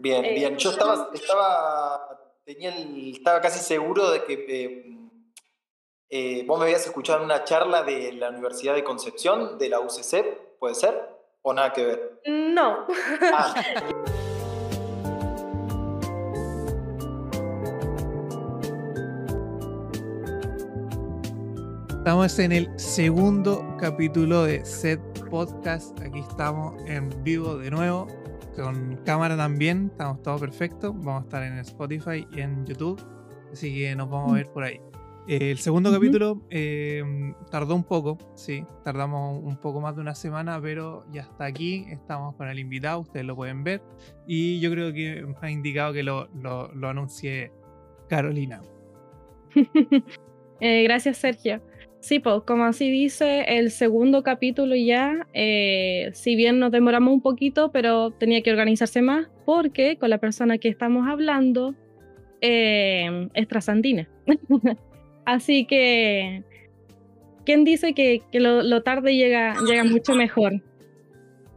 Bien, Eh, bien. Yo estaba, estaba, tenía el- estaba casi seguro de que eh, eh, vos me habías escuchado en una charla de la Universidad de Concepción, de la UCC, ¿puede ser? ¿O nada que ver? No. Ah, Estamos en el segundo capítulo de Set Podcast. Aquí estamos en vivo de nuevo, con cámara también. Estamos todo perfecto. Vamos a estar en Spotify y en YouTube. Así que nos vamos a ver por ahí. Eh, el segundo capítulo eh, tardó un poco, sí, tardamos un poco más de una semana, pero ya está aquí. Estamos con el invitado, ustedes lo pueden ver. Y yo creo que me ha indicado que lo, lo, lo anuncie Carolina. Eh, gracias, Sergio. Sí, pues como así dice, el segundo capítulo ya, eh, si bien nos demoramos un poquito, pero tenía que organizarse más porque con la persona que estamos hablando eh, es trasandina. así que, ¿quién dice que, que lo, lo tarde llega, llega mucho mejor? Eh,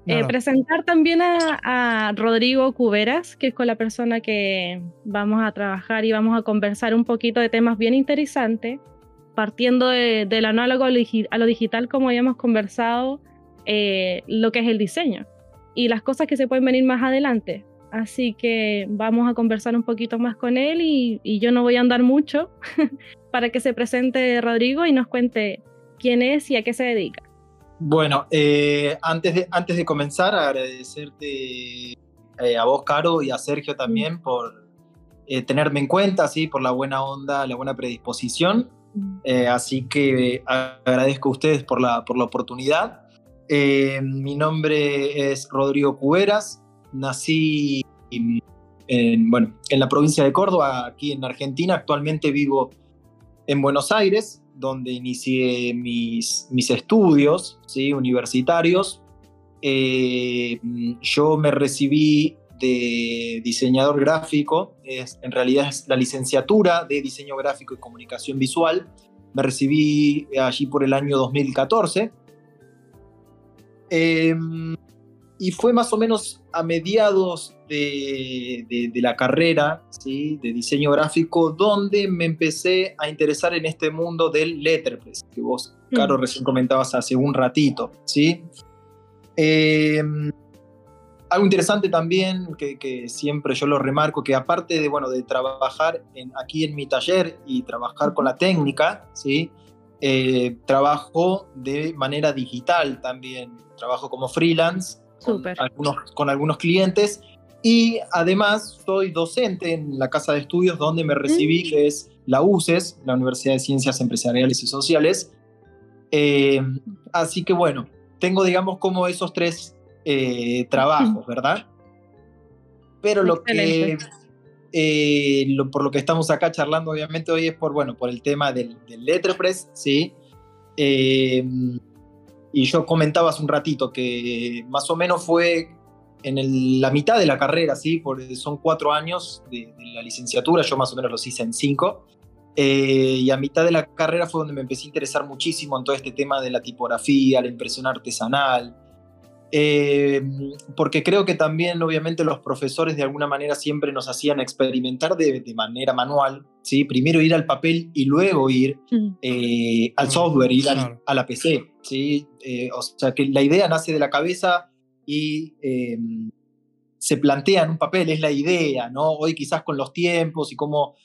Claro. presentar también a, a Rodrigo Cuberas, que es con la persona que vamos a trabajar y vamos a conversar un poquito de temas bien interesantes, partiendo de, del análogo a lo, digital, como habíamos conversado, eh, lo que es el diseño y las cosas que se pueden venir más adelante. Así que vamos a conversar un poquito más con él y, y yo no voy a andar mucho para que se presente Rodrigo y nos cuente quién es y a qué se dedica. bueno, eh, antes, de, antes de comenzar, agradecerte eh, a vos, Caro, y a Sergio también por eh, tenerme en cuenta, ¿sí? por la buena onda, la buena predisposición. Eh, así que agradezco a ustedes por la, por la oportunidad. Eh, mi nombre es Rodrigo Cuberas, nací en, bueno, en la provincia de Córdoba, aquí en Argentina. Actualmente vivo en Buenos Aires, donde inicié mis, mis estudios ¿sí? universitarios. Eh, yo me recibí de diseñador gráfico, es, en realidad es la licenciatura de diseño gráfico y comunicación visual. Me recibí allí por el año 2014. Eh, y fue más o menos a mediados de, de, de la carrera ¿sí? de diseño gráfico donde me empecé a interesar en este mundo del letterpress, que vos, Caro, Mm. recién comentabas hace un ratito. ¿sí? Eh, algo interesante también, que, que, siempre yo lo remarco, que aparte de, bueno, de trabajar en, aquí en mi taller y trabajar con la técnica, ¿sí? Eh, trabajo de manera digital también, trabajo como freelance con algunos, con algunos clientes y además soy docente en la casa de estudios donde me recibí, Mm. que es la UCES, la Universidad de Ciencias Empresariales y Sociales. Eh, así que bueno, tengo digamos como esos tres eh, trabajos, ¿verdad? Pero lo que, eh, lo- por lo que estamos acá charlando obviamente hoy es por, bueno, por el tema del, del letterpress, ¿sí? Eh, y yo comentaba hace un ratito que más o menos fue en el- la mitad de la carrera, ¿sí? Porque son cuatro años de, de la licenciatura, yo más o menos los hice en cinco. Eh, y a mitad de la carrera fue donde me empecé a interesar muchísimo en todo este tema de la tipografía, la impresión artesanal, eh, porque creo que también obviamente los profesores de alguna manera siempre nos hacían experimentar de, de manera manual, ¿sí? primero ir al papel y luego ir eh, al software, ir al- a la PC. ¿sí? Eh, o sea que la idea nace de la cabeza y eh, se plantea en un papel, es la idea, ¿no? Hoy quizás con los tiempos y cómo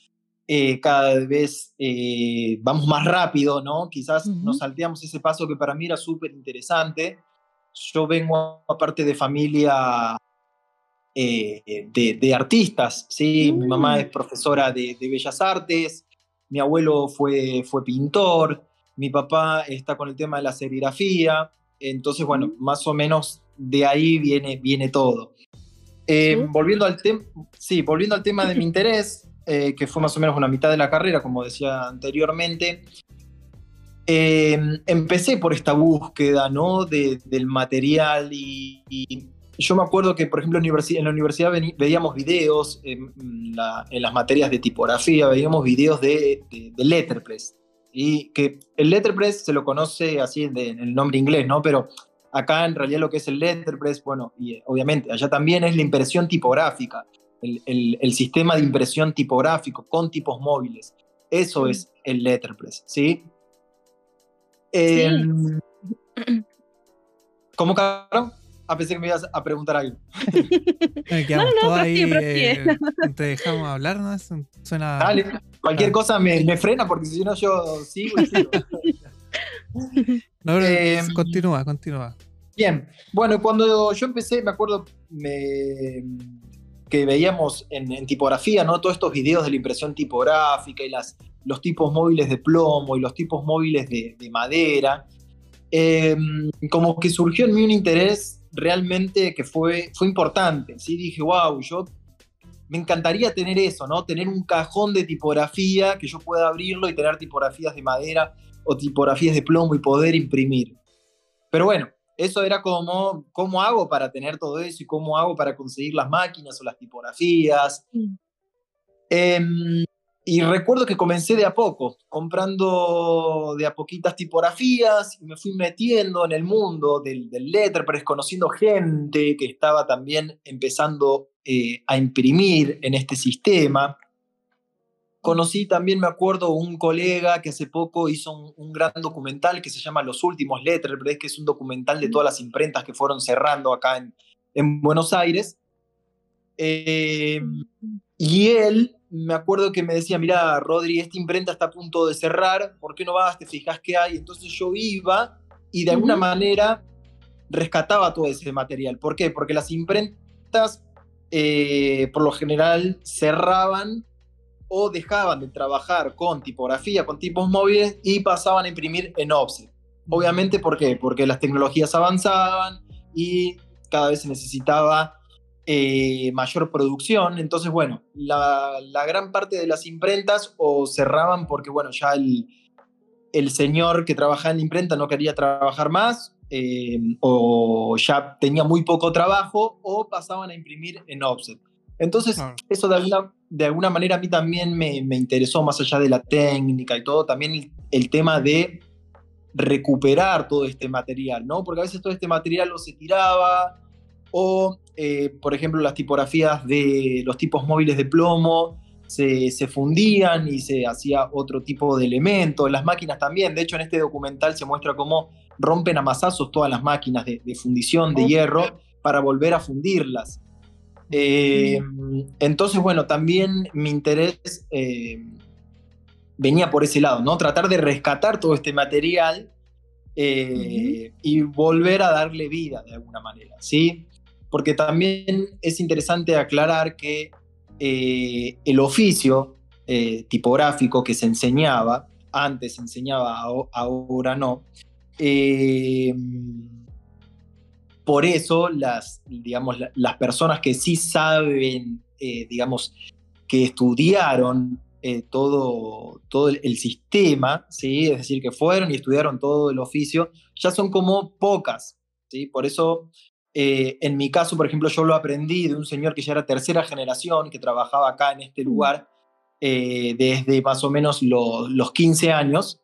eh, cada vez eh, vamos más rápido, ¿no? Quizás Ujú. nos salteamos ese paso que para mí era súper interesante. Yo vengo aparte de familia eh, de, de artistas, ¿sí? Mi mamá Mm. es profesora de, de Bellas Artes, mi abuelo fue, fue pintor, mi papá está con el tema de la serigrafía, entonces, bueno, más o menos de ahí viene, viene todo. Eh, volviendo, al sí, volviendo al tema de mi interés, eh, que fue más o menos una mitad de la carrera, como decía anteriormente, eh, empecé por esta búsqueda ¿no? de, del material y, y yo me acuerdo que, por ejemplo, en, la universidad veíamos videos en, la- en las materias de tipografía, veíamos videos de, de- de letterpress. Y que el letterpress se lo conoce así en el nombre inglés, ¿no? Pero acá en realidad lo que es el letterpress, bueno, y eh, obviamente allá también es la impresión tipográfica. el, sistema de impresión tipográfico con tipos móviles. Eso es el letterpress, ¿sí? Em, ¿Cómo, Caro? A pesar que me ibas a preguntar algo. no, no, ahí, eh, te dejamos hablar, ¿no? Suena... Dale, cualquier cosa me, me, frena porque si no yo sigo y sigo. no, pero em, continúa, continúa. Bien, bueno, cuando yo empecé, me acuerdo me, que veíamos en, tipografía, ¿no? Todos estos videos de la impresión tipográfica y las, los tipos móviles de plomo y los tipos móviles de, madera. Em, como que surgió en mí un interés realmente que fue, fue importante. ¿sí? Dije, wow, yo me encantaría tener eso, ¿no? Tener un cajón de tipografía que yo pueda abrirlo y tener tipografías de madera o tipografías de plomo y poder imprimir. Pero bueno, eso era como, ¿cómo hago para tener todo eso y cómo hago para conseguir las máquinas o las tipografías? Em, y recuerdo que comencé de a poco, comprando de a poquitas tipografías y me fui metiendo en el mundo del, del letterpress, conociendo gente que estaba también empezando eh, a imprimir en este sistema. Conocí también, me acuerdo, un colega que hace poco hizo un, gran documental que se llama Los Últimos Letterpress, que es un documental de todas las imprentas que fueron cerrando acá en, en Buenos Aires. Eh, y él, me acuerdo que me decía, mira, Rodri, esta imprenta está a punto de cerrar, ¿por qué no vas? ¿Te fijas qué hay? Entonces yo iba y de alguna manera rescataba todo ese material. ¿Por qué? Porque las imprentas, eh, por lo general, cerraban o dejaban de trabajar con tipografía, con tipos móviles y pasaban a imprimir en offset. Obviamente, ¿por qué? Porque las tecnologías avanzaban y cada vez se necesitaba eh, mayor producción. Entonces, bueno, la, gran parte de las imprentas o cerraban porque, bueno, ya el, el señor que trabajaba en la imprenta no quería trabajar más eh, o ya tenía muy poco trabajo o pasaban a imprimir en offset. Entonces, eso de alguna, de alguna manera a mí también me, interesó, más allá de la técnica y todo, también el, tema de recuperar todo este material, ¿no? Porque a veces todo este material lo se tiraba, o, eh, por ejemplo, las tipografías de los tipos móviles de plomo se, fundían y se hacía otro tipo de elemento. Las máquinas también, de hecho, en este documental se muestra cómo rompen a masazos todas las máquinas de, de fundición de hierro para volver a fundirlas. Eh, entonces, bueno, también mi interés eh, venía por ese lado, ¿no? Tratar de rescatar todo este material eh, y volver a darle vida de alguna manera, ¿sí? Porque también es interesante aclarar que el oficio tipográfico que se enseñaba, antes se enseñaba, ahora no, por eso las, digamos, las personas que sí saben, eh, digamos, que estudiaron eh, todo, todo el, sistema, ¿sí? es decir, que fueron y estudiaron todo el oficio, ya son como pocas. ¿sí? Por eso, eh, en mi caso, por ejemplo, yo lo aprendí de un señor que ya era tercera generación, que trabajaba acá en este lugar desde más o menos los 15 años.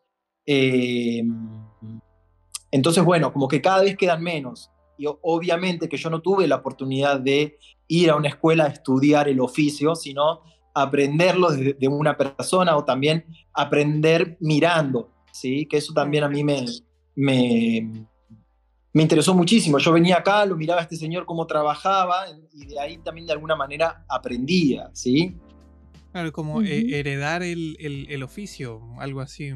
entonces, bueno, como que cada vez quedan menos y obviamente que yo no tuve la oportunidad de ir a una escuela a estudiar el oficio, sino aprenderlo de, una persona o también aprender mirando, ¿sí? Que eso también a mí me, me, me interesó muchísimo. Yo venía acá, lo miraba a este señor cómo trabajaba y de ahí también de alguna manera aprendía, ¿sí? Claro, como eh, heredar el, el, el, oficio, algo así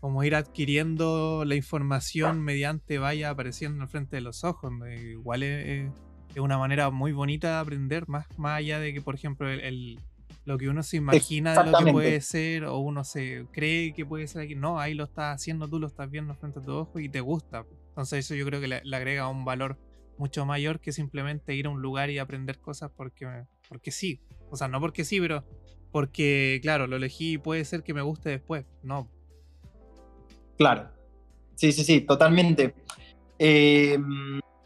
como ir adquiriendo la información mediante vaya apareciendo al frente de los ojos. Igual es, una manera muy bonita de aprender, más, más allá de que, por ejemplo, el, lo que uno se imagina de lo que puede ser o uno se cree que puede ser aquí. No, ahí lo estás haciendo, tú lo estás viendo frente a tu ojo y te gusta. Entonces eso yo creo que le, agrega un valor mucho mayor que simplemente ir a un lugar y aprender cosas porque, porque sí. O sea, no porque sí, pero porque, claro, lo elegí y puede ser que me guste después. No, Claro. Sí, sí, sí, totalmente. Eh,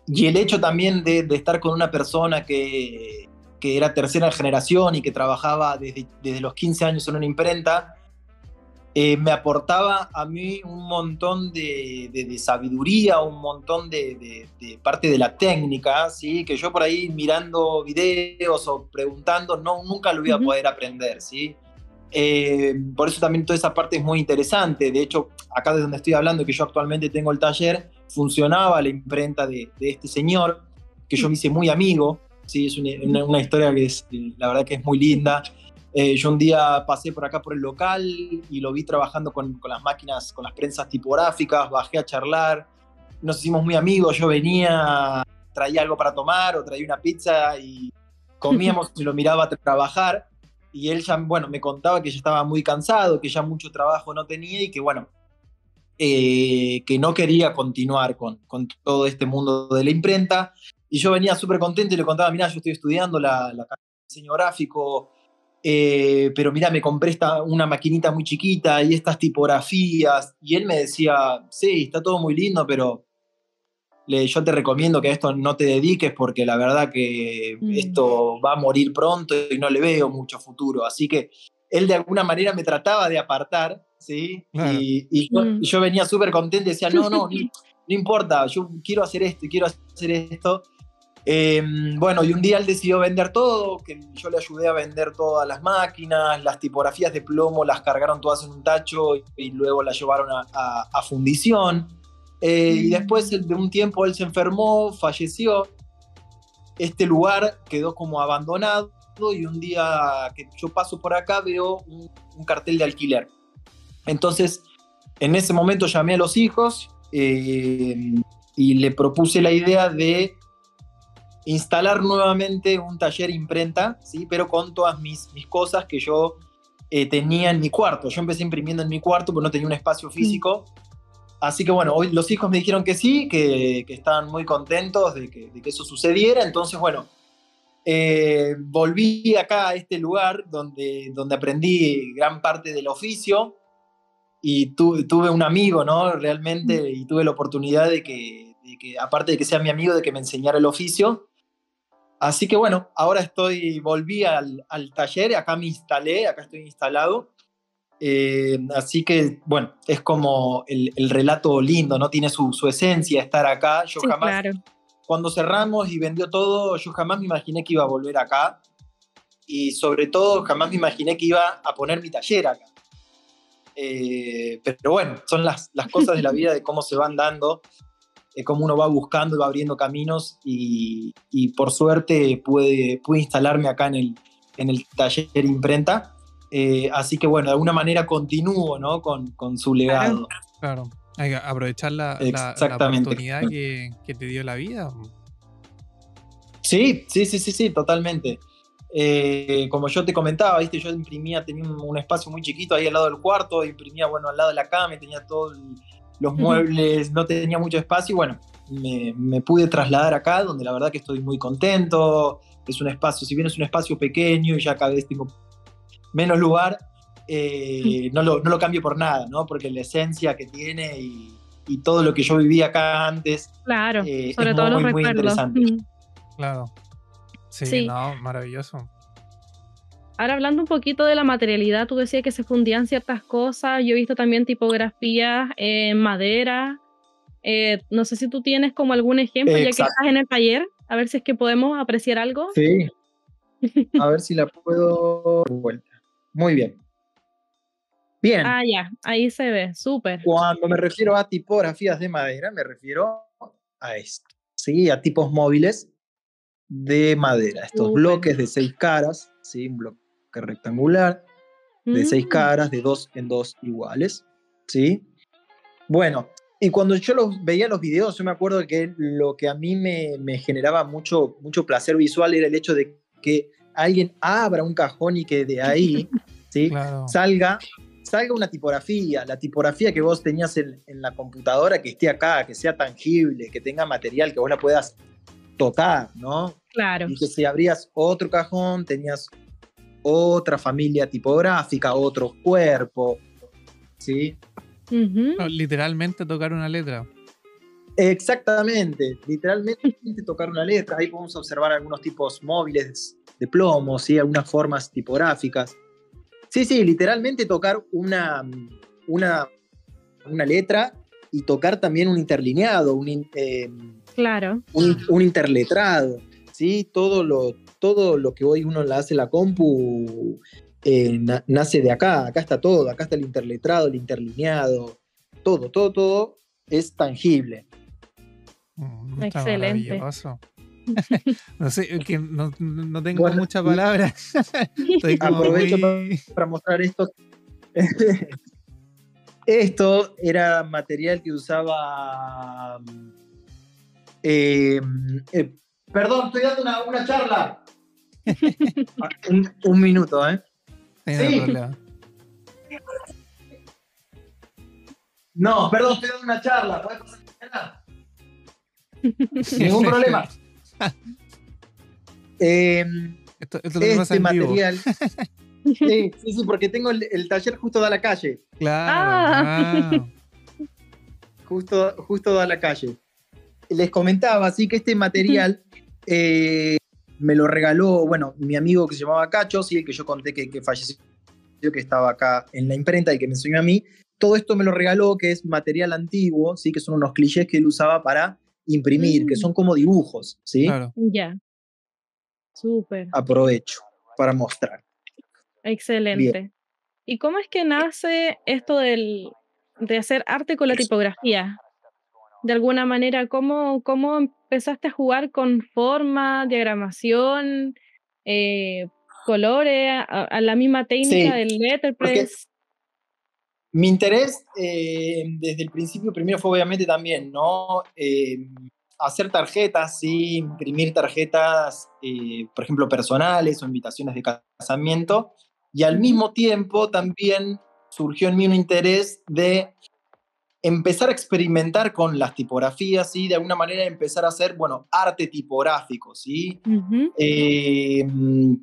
y el hecho también de, estar con una persona que, era tercera generación y que trabajaba desde, los 15 años en una imprenta, eh, me aportaba a mí un montón de, sabiduría, un montón de, parte de la técnica, ¿sí? que yo por ahí mirando videos o preguntando no, nunca lo iba a poder aprender. ¿sí? Eh, por eso también toda esa parte es muy interesante. De hecho, acá de donde estoy hablando, que yo actualmente tengo el taller, funcionaba la imprenta de, este señor, que yo me hice muy amigo. ¿sí? Es una, una historia que es, la verdad que es muy linda. Eh, yo un día pasé por acá por el local y lo vi trabajando con, con, las máquinas, con las prensas tipográficas, bajé a charlar, nos hicimos muy amigos, yo venía, traía algo para tomar o traía una pizza y comíamos y lo miraba trabajar y él ya, bueno, me contaba que ya estaba muy cansado, que ya mucho trabajo no tenía y que, bueno, eh, que no quería continuar con, con, todo este mundo de la imprenta. Y yo venía súper contento y le contaba, mira, yo estoy estudiando la, la diseño gráfico, eh, pero mira, me compré esta, una maquinita muy chiquita y estas tipografías. Y él me decía, sí, está todo muy lindo, pero le, yo te recomiendo que a esto no te dediques porque la verdad que mm. esto va a morir pronto y no le veo mucho futuro. Así que él de alguna manera me trataba de apartar, ¿sí? Y, mm. yo, venía súper contento y decía, no, no, no importa, yo quiero hacer esto y quiero hacer esto. Em, bueno, y un día él decidió vender todo, que yo le ayudé a vender todas las máquinas, las tipografías de plomo las cargaron todas en un tacho y, luego las llevaron a, fundición. Eh, y mm. después de un tiempo él se enfermó, falleció. Este lugar quedó como abandonado y un día que yo paso por acá veo un, cartel de alquiler. Entonces, en ese momento llamé a los hijos eh, y le propuse la idea de instalar nuevamente un taller imprenta, ¿sí? pero con todas mis, mis cosas que yo eh, tenía en mi cuarto. Yo empecé imprimiendo en mi cuarto, porque no tenía un espacio físico. Así que bueno, hoy los hijos me dijeron que sí, que, que estaban muy contentos de que, de que, eso sucediera. Entonces, bueno, eh, volví acá a este lugar donde, donde aprendí gran parte del oficio y tuve un amigo, ¿no? Realmente, y tuve la oportunidad de que, de que, aparte de que sea mi amigo, de que me enseñara el oficio. Así que bueno, ahora estoy, volví al, al taller, acá me instalé, acá estoy instalado. Eh, así que bueno, es como el, el, relato lindo, ¿no? Tiene su, su esencia estar acá. Yo jamás, cuando cerramos y vendió todo, yo jamás me imaginé que iba a volver acá. Y sobre todo, jamás me imaginé que iba a poner mi taller acá. Eh, pero bueno, son las, las cosas de la vida, de cómo se van dando cómo uno va buscando y va abriendo caminos y, por suerte pude, pude, instalarme acá en el, en el taller imprenta. Eh, así que bueno, de alguna manera continúo ¿no? con, con su legado. Claro, hay que aprovechar la, la, oportunidad que, que, te dio la vida. Sí, sí, sí, sí, sí, totalmente. Eh, como yo te comentaba, ¿viste? yo imprimía, tenía un, espacio muy chiquito ahí al lado del cuarto, imprimía, bueno, al lado de la cama, tenía todo el, los muebles, no tenía mucho espacio y bueno, me, pude trasladar acá, donde la verdad que estoy muy contento. Es un espacio, si bien es un espacio pequeño y ya cada vez tengo menos lugar, eh, no, lo, no, lo, cambio por nada, ¿no? Porque la esencia que tiene y, todo lo que yo viví acá antes. Claro, eh, sobre todo los recuerdos. interesante. Claro. sí, no, maravilloso. Ahora hablando un poquito de la materialidad, tú decías que se fundían ciertas cosas, yo he visto también tipografías en madera, eh, no sé si tú tienes como algún ejemplo, ya que estás en el taller, a ver si es que podemos apreciar algo. Sí, a ver si la puedo vuelta. Muy bien. Bien. Ah, ya, ahí se ve, súper. Cuando me refiero a tipografías de madera, me refiero a esto, ¿sí? A tipos móviles de madera, estos bloques de seis caras, ¿sí? Un bloque rectangular, de seis mm. caras, de dos en dos iguales, ¿sí? Bueno, y cuando yo los, veía los videos, yo me acuerdo que lo que a mí me, me, generaba mucho, mucho placer visual era el hecho de que alguien abra un cajón y que de ahí ¿sí? salga, salga una tipografía, la tipografía que vos tenías en, en, la computadora, que esté acá, que sea tangible, que tenga material, que vos la puedas tocar, ¿no? Claro. Y que si abrías otro cajón, tenías otra familia tipográfica, otro cuerpo, ¿sí? literalmente tocar una letra. Exactamente, literalmente tocar una letra. Ahí podemos observar algunos tipos móviles de plomo, ¿sí? algunas formas tipográficas. Sí, sí, literalmente tocar una, una, una letra y tocar también un interlineado, un, eh, claro. un, interletrado, ¿sí? Todo lo, todo lo que hoy uno le hace la compu eh, nace de acá, acá está todo, acá está el interletrado, el interlineado, todo, todo, todo es tangible. Mm, Excelente. no sé, no, no tengo muchas palabras. Aprovecho para mostrar esto. esto era material que usaba. Eh, eh, perdón, estoy dando una, una charla. Un, un, minuto, ¿eh? Sí. No, perdón, estoy dando una charla. ¿Puedes pasar Ningún problema. eh, esto, esto este material. sí, sí, sí, porque tengo el, taller justo da la calle. Claro. Ah. Justo, justo da la calle. Les comentaba así que este material eh, me lo regaló, bueno, mi amigo que se llamaba Cacho, sí, el que yo conté que, que falleció, que estaba acá en la imprenta y que me enseñó a mí. Todo esto me lo regaló, que es material antiguo, sí, que son unos clichés que él usaba para imprimir, que mm. son como dibujos, ¿sí? Claro. Ya. Súper. Aprovecho para mostrar. Excelente. ¿Y cómo es que nace esto del, de hacer arte con la tipografía? De alguna manera, ¿cómo, cómo empezaste a jugar con forma, diagramación, eh, colores, a, la misma técnica del letterpress? Mi interés eh, desde el principio, primero fue obviamente también, ¿no? Eh, hacer tarjetas, sí, imprimir tarjetas, por ejemplo, personales o invitaciones de casamiento. Y al mismo tiempo también surgió en mí un interés de empezar a experimentar con las tipografías, y De alguna manera empezar a hacer, bueno, arte tipográfico, ¿sí? Eh,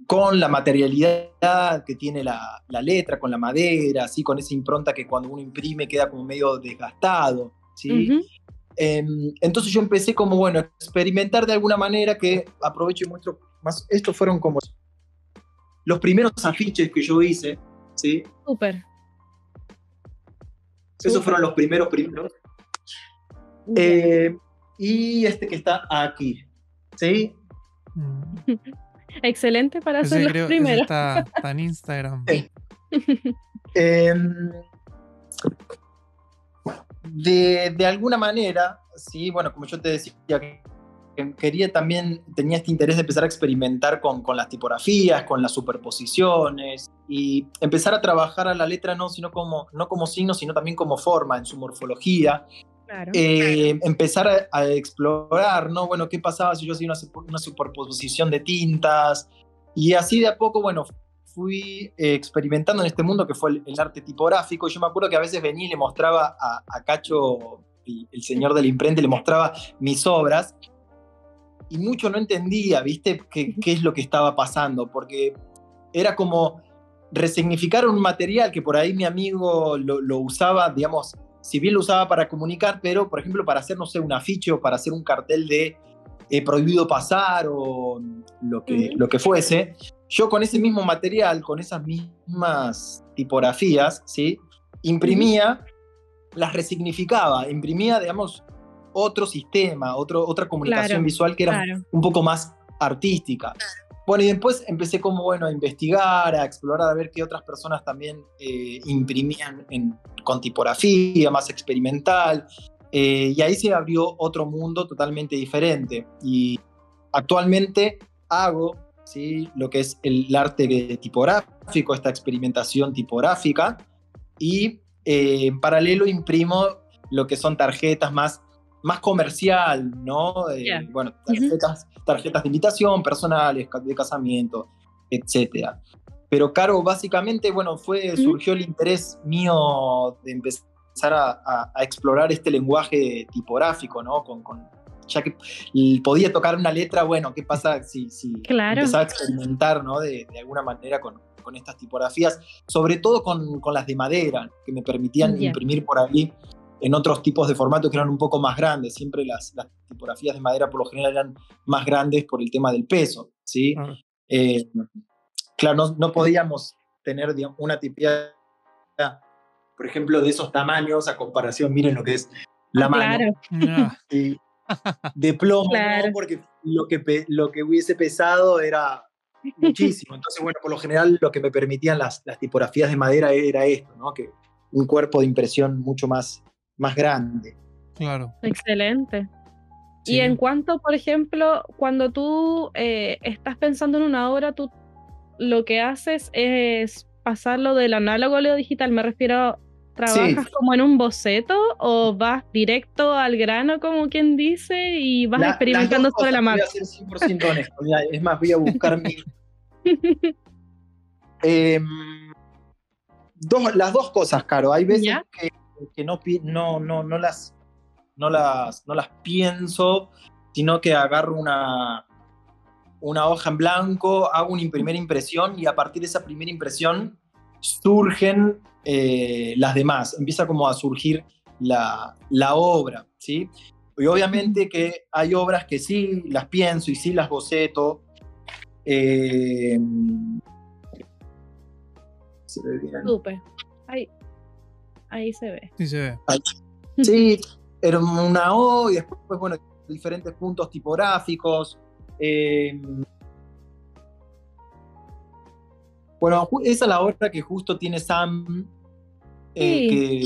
con la materialidad que tiene la, letra, con la madera, ¿sí? Con esa impronta que cuando uno imprime queda como medio desgastado, ¿sí? Em, entonces yo empecé como, bueno, experimentar de alguna manera que aprovecho y muestro más, estos fueron como los primeros afiches que yo hice, ¿sí? Súper. Esos fueron los primeros primeros. Eh, y este que está aquí, ¿sí? Mm. Excelente para hacer los primeros. Está, está, en Instagram. Em, de, de, alguna manera, sí, bueno, como yo te decía, quería también, tenía este interés de empezar a experimentar con, con, las tipografías, con las superposiciones y empezar a trabajar a la letra no, sino como, no como signo, sino también como forma en su morfología. Eh, empezar a, explorar, ¿no? Bueno, ¿qué pasaba si yo hacía una, superposición de tintas? Y así de a poco, bueno, fui eh, experimentando en este mundo que fue el, arte tipográfico. Yo me acuerdo que a veces venía y le mostraba a, a Cacho, el, el, señor de la imprenta, le mostraba mis obras y mucho no entendía, ¿viste? ¿Qué, qué es lo que estaba pasando? Porque era como resignificar un material que por ahí mi amigo lo, usaba, digamos, si bien lo usaba para comunicar, pero por ejemplo para hacer, no sé, un afiche o para hacer un cartel de eh, prohibido pasar o lo que, lo que fuese, yo con ese mismo material, con esas mismas tipografías, ¿sí? Imprimía, las resignificaba, imprimía, digamos, otro sistema, otro, otra comunicación visual que era un poco más artística. Bueno, y después empecé como, bueno, a investigar, a explorar, a ver qué otras personas también eh, imprimían en, con tipografía, más experimental. Eh, y ahí se abrió otro mundo totalmente diferente. Y actualmente hago ¿sí? lo que es el arte tipográfico, esta experimentación tipográfica, y eh, en paralelo imprimo lo que son tarjetas más más comercial, ¿no? Eh, bueno, tarjetas, tarjetas de invitación, personales, de casamiento, etcétera. Pero Caro, básicamente, bueno, fue, surgió el interés mío de empezar a, explorar este lenguaje tipográfico, ¿no? Con, ya que podía tocar una letra, bueno, ¿qué pasa si, si empezaba a experimentar, ¿no? De, alguna manera con, con, estas tipografías, sobre todo con, con, las de madera, que me permitían imprimir por ahí en otros tipos de formatos que eran un poco más grandes. Siempre las, las, tipografías de madera por lo general eran más grandes por el tema del peso, ¿sí? Ah. Eh, claro, no, no, podíamos tener una tipografía por ejemplo, de esos tamaños a comparación, miren lo que es la mano. Y de plomo, Claro. ¿no? porque lo que, lo que hubiese pesado era muchísimo. Entonces, bueno, por lo general lo que me permitían las, las tipografías de madera era esto, ¿no? Que un cuerpo de impresión mucho más, más grande. claro. Excelente. Sí. Y en cuanto, por ejemplo, cuando tú eh, estás pensando en una obra, tú lo que haces es pasarlo del análogo a lo digital. Me refiero, ¿trabajas como en un boceto o vas directo al grano, como quien dice, y vas La- experimentando sobre la marcha? Voy a ser 100% honesto. mira, Es más, voy a buscar mi... Em, dos, las dos cosas, Caro. Hay veces Ya. que, que no, no, no, no, las, no, las, no las pienso, sino que agarro una, una hoja en blanco, hago una primera impresión y a partir de esa primera impresión surgen eh, las demás. Empieza como a surgir la, la obra, ¿sí? Y obviamente que hay obras que sí las pienso y sí las boceto. eh. Súper. Ahí se ve. Sí se ve. Sí, era una O y después, bueno, diferentes puntos tipográficos. eh, bueno, esa es la obra que justo tiene Sam, eh, que,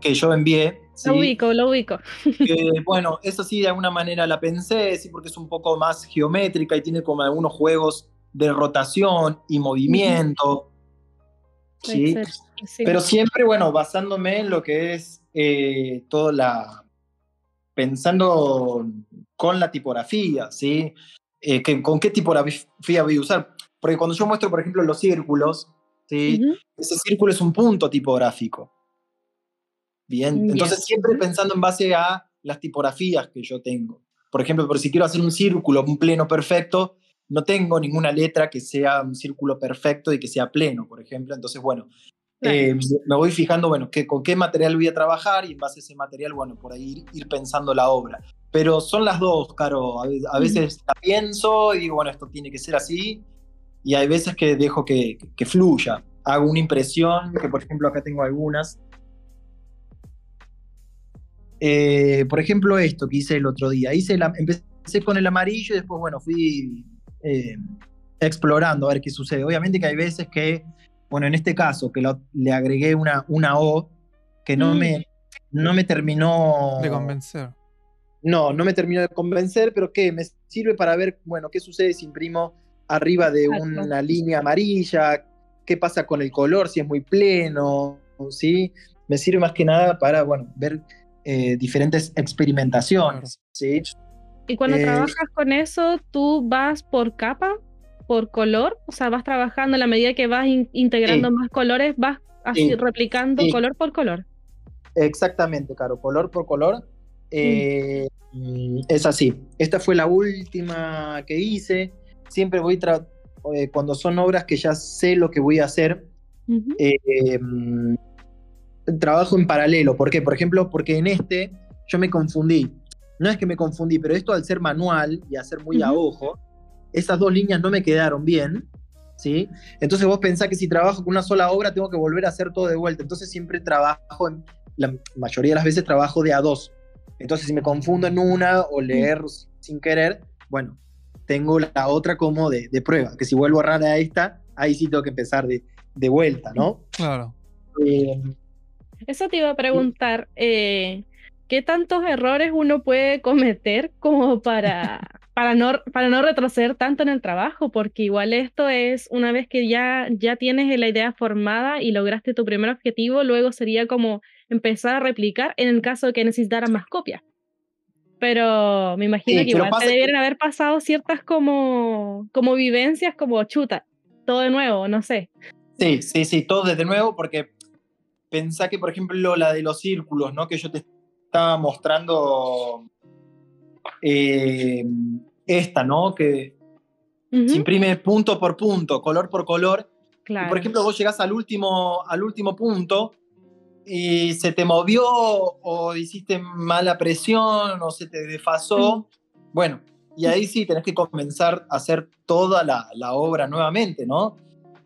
que yo envié. ¿sí? Lo ubico, lo ubico. que, bueno, eso sí, de alguna manera la pensé, sí, porque es un poco más geométrica y tiene como algunos juegos de rotación y movimiento. ¿Sí? Pero siempre, bueno, basándome en lo que es eh, toda la. pensando con la tipografía, ¿sí? Eh, que- ¿Con qué tipografía voy a usar? Porque cuando yo muestro, por ejemplo, los círculos, ¿sí? Ujú. ese círculo es un punto tipográfico. Bien, Ya. entonces siempre pensando en base a las tipografías que yo tengo. Por ejemplo, por si quiero hacer un círculo, un pleno perfecto, no tengo ninguna letra que sea un círculo perfecto y que sea pleno, por ejemplo. Entonces, bueno, Claro. eh, me voy fijando, bueno, que, con qué material voy a trabajar y en base a ese material, bueno, por ahí ir, ir pensando la obra. Pero son las dos, Caro. A, ve- a veces la pienso y digo, bueno, esto tiene que ser así. Y hay veces que dejo que, que fluya. Hago una impresión, que por ejemplo acá tengo algunas. Eh, por ejemplo, esto que hice el otro día. Hice la, empecé con el amarillo y después, bueno, fui eh, explorando a ver qué sucede. Obviamente que hay veces que, bueno, en este caso, que lo- le agregué una, una O que no, Mm. me, no me terminó... De convencer. No, no me terminó de convencer, pero que me sirve para ver, bueno, qué sucede si imprimo arriba de Exacto. una línea amarilla, qué pasa con el color, si es muy pleno, ¿sí? Me sirve más que nada para, bueno, ver eh, diferentes experimentaciones, ¿sí? Y cuando Eh, trabajas con eso, tú vas por capa, por color, o sea, vas trabajando a la medida que vas in- integrando Sí. más colores, vas así Sí. replicando Sí. color por color. Exactamente, Caro, color por color. eh, mm, Es así. Esta fue la última que hice. Siempre voy, eh, cuando son obras que ya sé lo que voy a hacer, mm, trabajo en paralelo. ¿Por qué? Por ejemplo, porque en este yo me confundí. No es que me confundí, pero esto al ser manual y hacer muy a ojo, esas dos líneas no me quedaron bien. ¿sí? Entonces vos pensás que si trabajo con una sola obra tengo que volver a hacer todo de vuelta. Entonces siempre trabajo, en, la mayoría de las veces trabajo de a dos. Entonces si me confundo en una o leer sin querer, bueno, tengo la otra como de, de prueba, que si vuelvo a errar a esta, ahí sí tengo que empezar de, de vuelta, ¿no? Claro. Eh, Eso te iba a preguntar, eh, ¿qué tantos errores uno puede cometer como para, para, no, para no retroceder tanto en el trabajo? Porque igual esto es una vez que ya, ya tienes la idea formada y lograste tu primer objetivo, luego sería como empezar a replicar en el caso de que necesitaras más copias. Pero me imagino Sí, que igual te que- debieron haber pasado ciertas como, como vivencias, como chuta, todo de nuevo, no sé. Sí, sí, sí, todo desde nuevo, porque pensá que, por ejemplo, la de los círculos, ¿no? Que yo te estaba mostrando eh, esta, ¿no? Que se imprime punto por punto, color por color. Y, claro. por ejemplo, vos llegás al último, al último punto y se te movió o hiciste mala presión o se te desfasó. Bueno, y ahí sí tenés que comenzar a hacer toda la, la obra nuevamente, ¿no?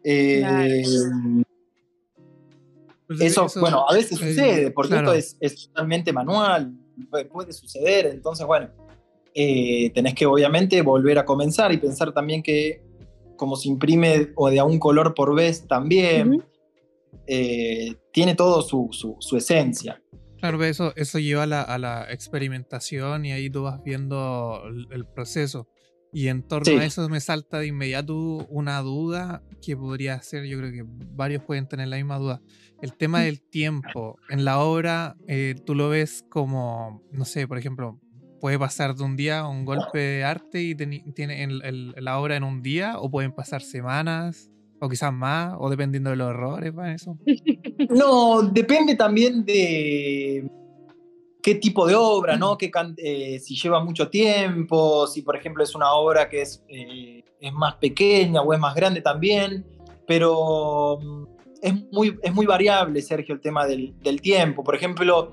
Eh, Pues eso, bueno, a veces sucede, porque esto es, es, totalmente manual, puede suceder, entonces, bueno, eh, tenés que obviamente volver a comenzar y pensar también que como se imprime o de a un color por vez también, eh, tiene todo su, su, esencia. Claro, eso, eso lleva a la, a la, experimentación y ahí tú vas viendo el, proceso. Y en torno a eso me salta de inmediato una duda que podría ser, yo creo que varios pueden tener la misma duda. El tema del tiempo. En la obra, eh, tú lo ves como, no sé, por ejemplo, puede pasar de un día un golpe de arte y tiene la obra en un día, o pueden pasar semanas, o quizás más, o dependiendo de los errores, ¿va eso? No, depende también de qué tipo de obra, ¿no? Que, eh, si lleva mucho tiempo, si por ejemplo es una obra que es, eh, es más pequeña o es más grande también, pero mm, es muy, es muy variable, Sergio, el tema del, del tiempo. Por ejemplo,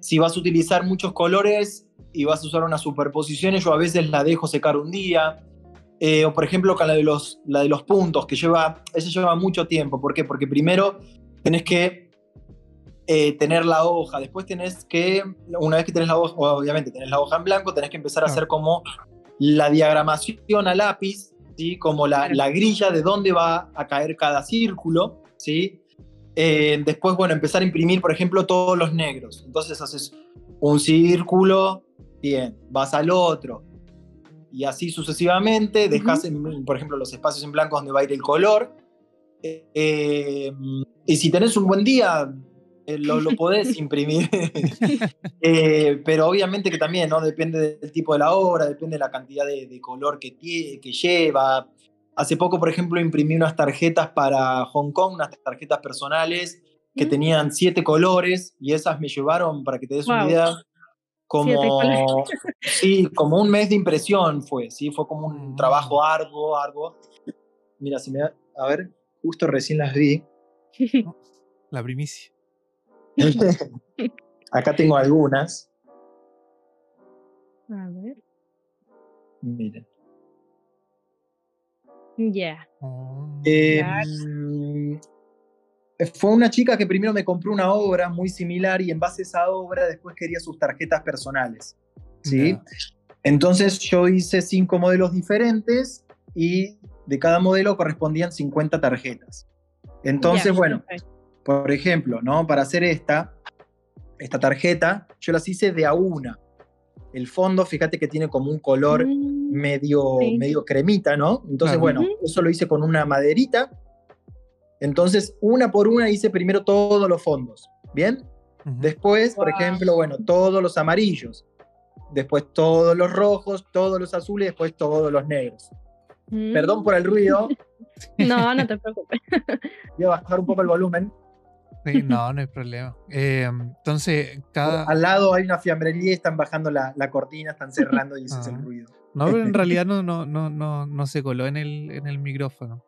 si vas a utilizar muchos colores y vas a usar unas superposiciones, yo a veces la dejo secar un día. Eh, o por ejemplo, con la de, los, la de los puntos, que lleva, ese lleva mucho tiempo. ¿Por qué? Porque primero tenés que eh, tener la hoja, después tenés que, una vez que tenés la hoja, obviamente tenés la hoja en blanco, tenés que empezar a hacer como la diagramación a lápiz, ¿sí? como la, la grilla de dónde va a caer cada círculo. ¿sí? Eh, después, bueno, empezar a imprimir, por ejemplo, todos los negros. Entonces haces un círculo, bien, vas al otro. Y así sucesivamente, dejas, por ejemplo, los espacios en blanco donde va a ir el color. Eh, y si tenés un buen día, lo, lo, podés imprimir. pero obviamente que también, ¿no? Depende del tipo de la obra, depende de la cantidad de, color que, que lleva. Hace poco, por ejemplo, imprimí unas tarjetas para Hong Kong, unas tarjetas personales que mm. tenían siete colores y esas me llevaron, para que te des una idea, como, sí, como un mes de impresión fue, ¿sí? Fue como un trabajo mm. arduo, arduo. Mira, si me a ver, justo recién las vi. La primicia. Acá tengo algunas. A ver. Miren. Ya. Oh, em, fue una chica que primero me compró una obra muy similar y en base a esa obra después quería sus tarjetas personales. ¿sí? Entonces yo hice cinco modelos diferentes y de cada modelo correspondían 50 tarjetas. Entonces, bueno, por ejemplo, ¿no? Para hacer esta, esta tarjeta, yo las hice de a una. El fondo, fíjate que tiene como un color mm, medio, medio cremita, ¿no? Entonces, bueno, eso lo hice con una maderita. Entonces, una por una hice primero todos los fondos, ¿bien? Después, por ejemplo, bueno, todos los amarillos. Después todos los rojos, todos los azules, después todos los negros. Perdón por el ruido. no, no te preocupes. Voy a bajar un poco el volumen no, no hay problema. Em, entonces, cada. Al lado hay una fiambrería y están bajando la, cortina, están cerrando y ese es el ah. ruido. No, pero en realidad no, no, no, no, no se coló en el, en el micrófono.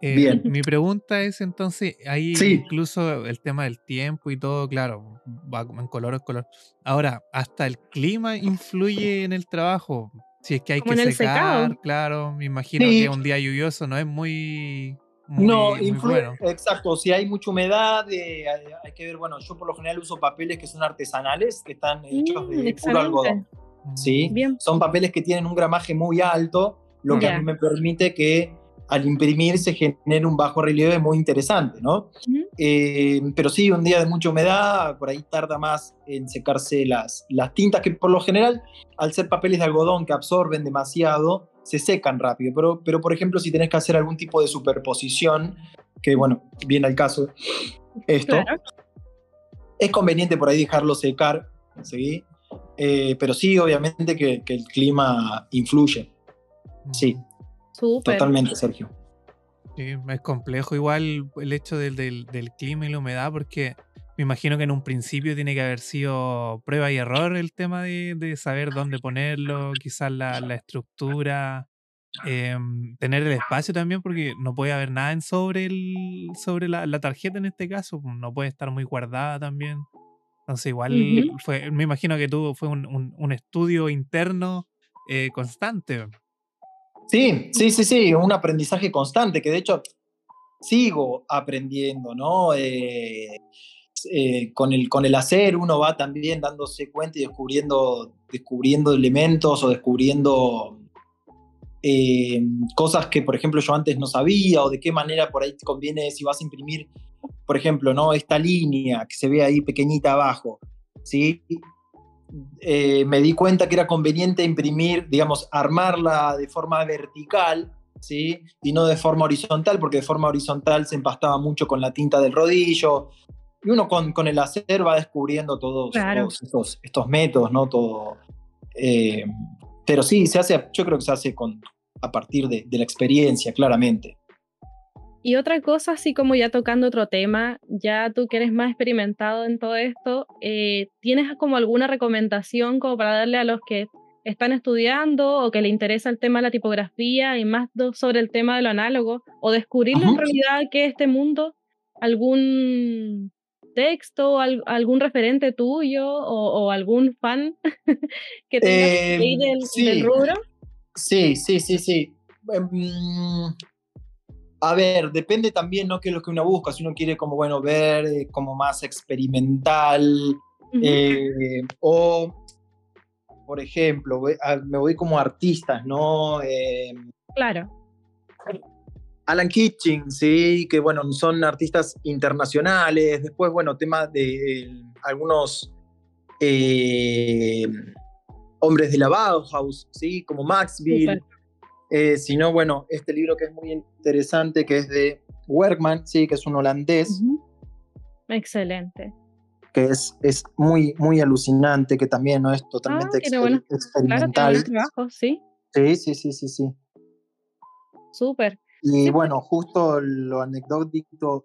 Em, Bien. Mi pregunta es entonces, ahí incluso el tema del tiempo y todo, claro, va en color o color. Ahora, hasta el clima influye en el trabajo. Si es que hay que secar, claro, me imagino que un día lluvioso no es muy no, influye, exacto, si hay mucha humedad, eh, hay, que ver, bueno, yo por lo general uso papeles que son artesanales, que están hechos de mm, puro algodón. ¿sí? Son papeles que tienen un gramaje muy alto, lo que a mí me permite que al imprimir se genere un bajo relieve muy interesante, ¿no? Eh, pero sí, un día de mucha humedad, por ahí tarda más en secarse las, las tintas, que por lo general, al ser papeles de algodón que absorben demasiado, se secan rápido. Pero, pero, por ejemplo, si tenés que hacer algún tipo de superposición, que bueno, viene al caso esto, es conveniente por ahí dejarlo secar, ¿sí? Eh, pero sí, obviamente que, el clima influye. Sí. Totalmente, Sergio. Sí, es complejo igual el hecho del, del clima y la humedad porque me imagino que en un principio tiene que haber sido prueba y error el tema de, saber dónde ponerlo, quizás la, estructura, em, tener el espacio también, porque no puede haber nada en sobre, el, sobre la, tarjeta en este caso, pues, no puede estar muy guardada también. Entonces igual fue, me imagino que tuvo, fue un, estudio interno eh, constante. Sí, sí, sí, sí, un aprendizaje constante, que de hecho sigo aprendiendo, ¿no? Eh, eh, con, el, con el hacer uno va también dándose cuenta y descubriendo, descubriendo elementos o descubriendo eh, cosas que, por ejemplo, yo antes no sabía o de qué manera por ahí te conviene si vas a imprimir, por ejemplo, ¿no? esta línea que se ve ahí pequeñita abajo, ¿sí? Me di cuenta que era conveniente imprimir, digamos, armarla de forma vertical ¿sí? Y no de forma horizontal, porque de forma horizontal se empastaba mucho con la tinta del rodillo. Y uno con, con el hacer va descubriendo todos, estos, estos, métodos, ¿no? Todo. Eh, pero sí, se hace, yo creo que se hace con, a partir de, de la experiencia, claramente. Y otra cosa, así como ya tocando otro tema, ya tú que eres más experimentado en todo esto, eh, ¿tienes como alguna recomendación como para darle a los que están estudiando o que le interesa el tema de la tipografía y más sobre el tema de lo análogo o descubrir en realidad que este mundo, algún texto, algún referente tuyo o, algún fan que tengas ahí em, del, rubro? Sí, sí, sí, sí. Em, a ver, depende también, ¿no? Qué es lo que uno busca. Si uno quiere como, bueno, ver eh, como más experimental eh, o por ejemplo, me voy como artistas, ¿no? Em, claro. Alan Kitching, sí, que bueno, son artistas internacionales. Después, bueno, tema de algunos em, hombres de la Bauhaus, sí, como Maxville. Eh, si no, bueno, este libro que es muy interesante, que es de Werkman, sí, que es un holandés. Excelente que es, es muy, muy alucinante, que también no es totalmente ah, experimental. ¿sí? sí, sí, sí, sí, sí. Súper. Y bueno, justo lo anecdótico,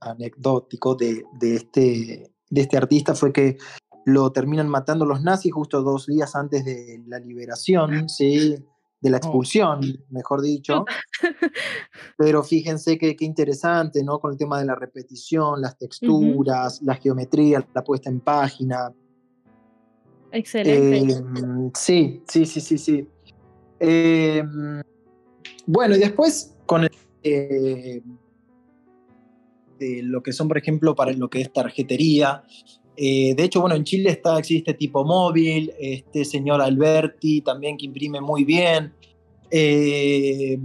anecdótico de, de, este, de este artista fue que lo terminan matando los nazis justo dos días antes de la liberación, ¿sí? De la oh. expulsión, mejor dicho. Pero fíjense qué interesante, ¿no? Con el tema de la repetición, las texturas, la geometría, la puesta en página. Excelente. Em, sí, sí, sí, sí, sí. Em, bueno, y después con el, eh, de lo que son, por ejemplo, para lo que es tarjetería, eh, de hecho, bueno, en Chile está, existe tipo móvil, este señor Alberti también que imprime muy bien. Eh,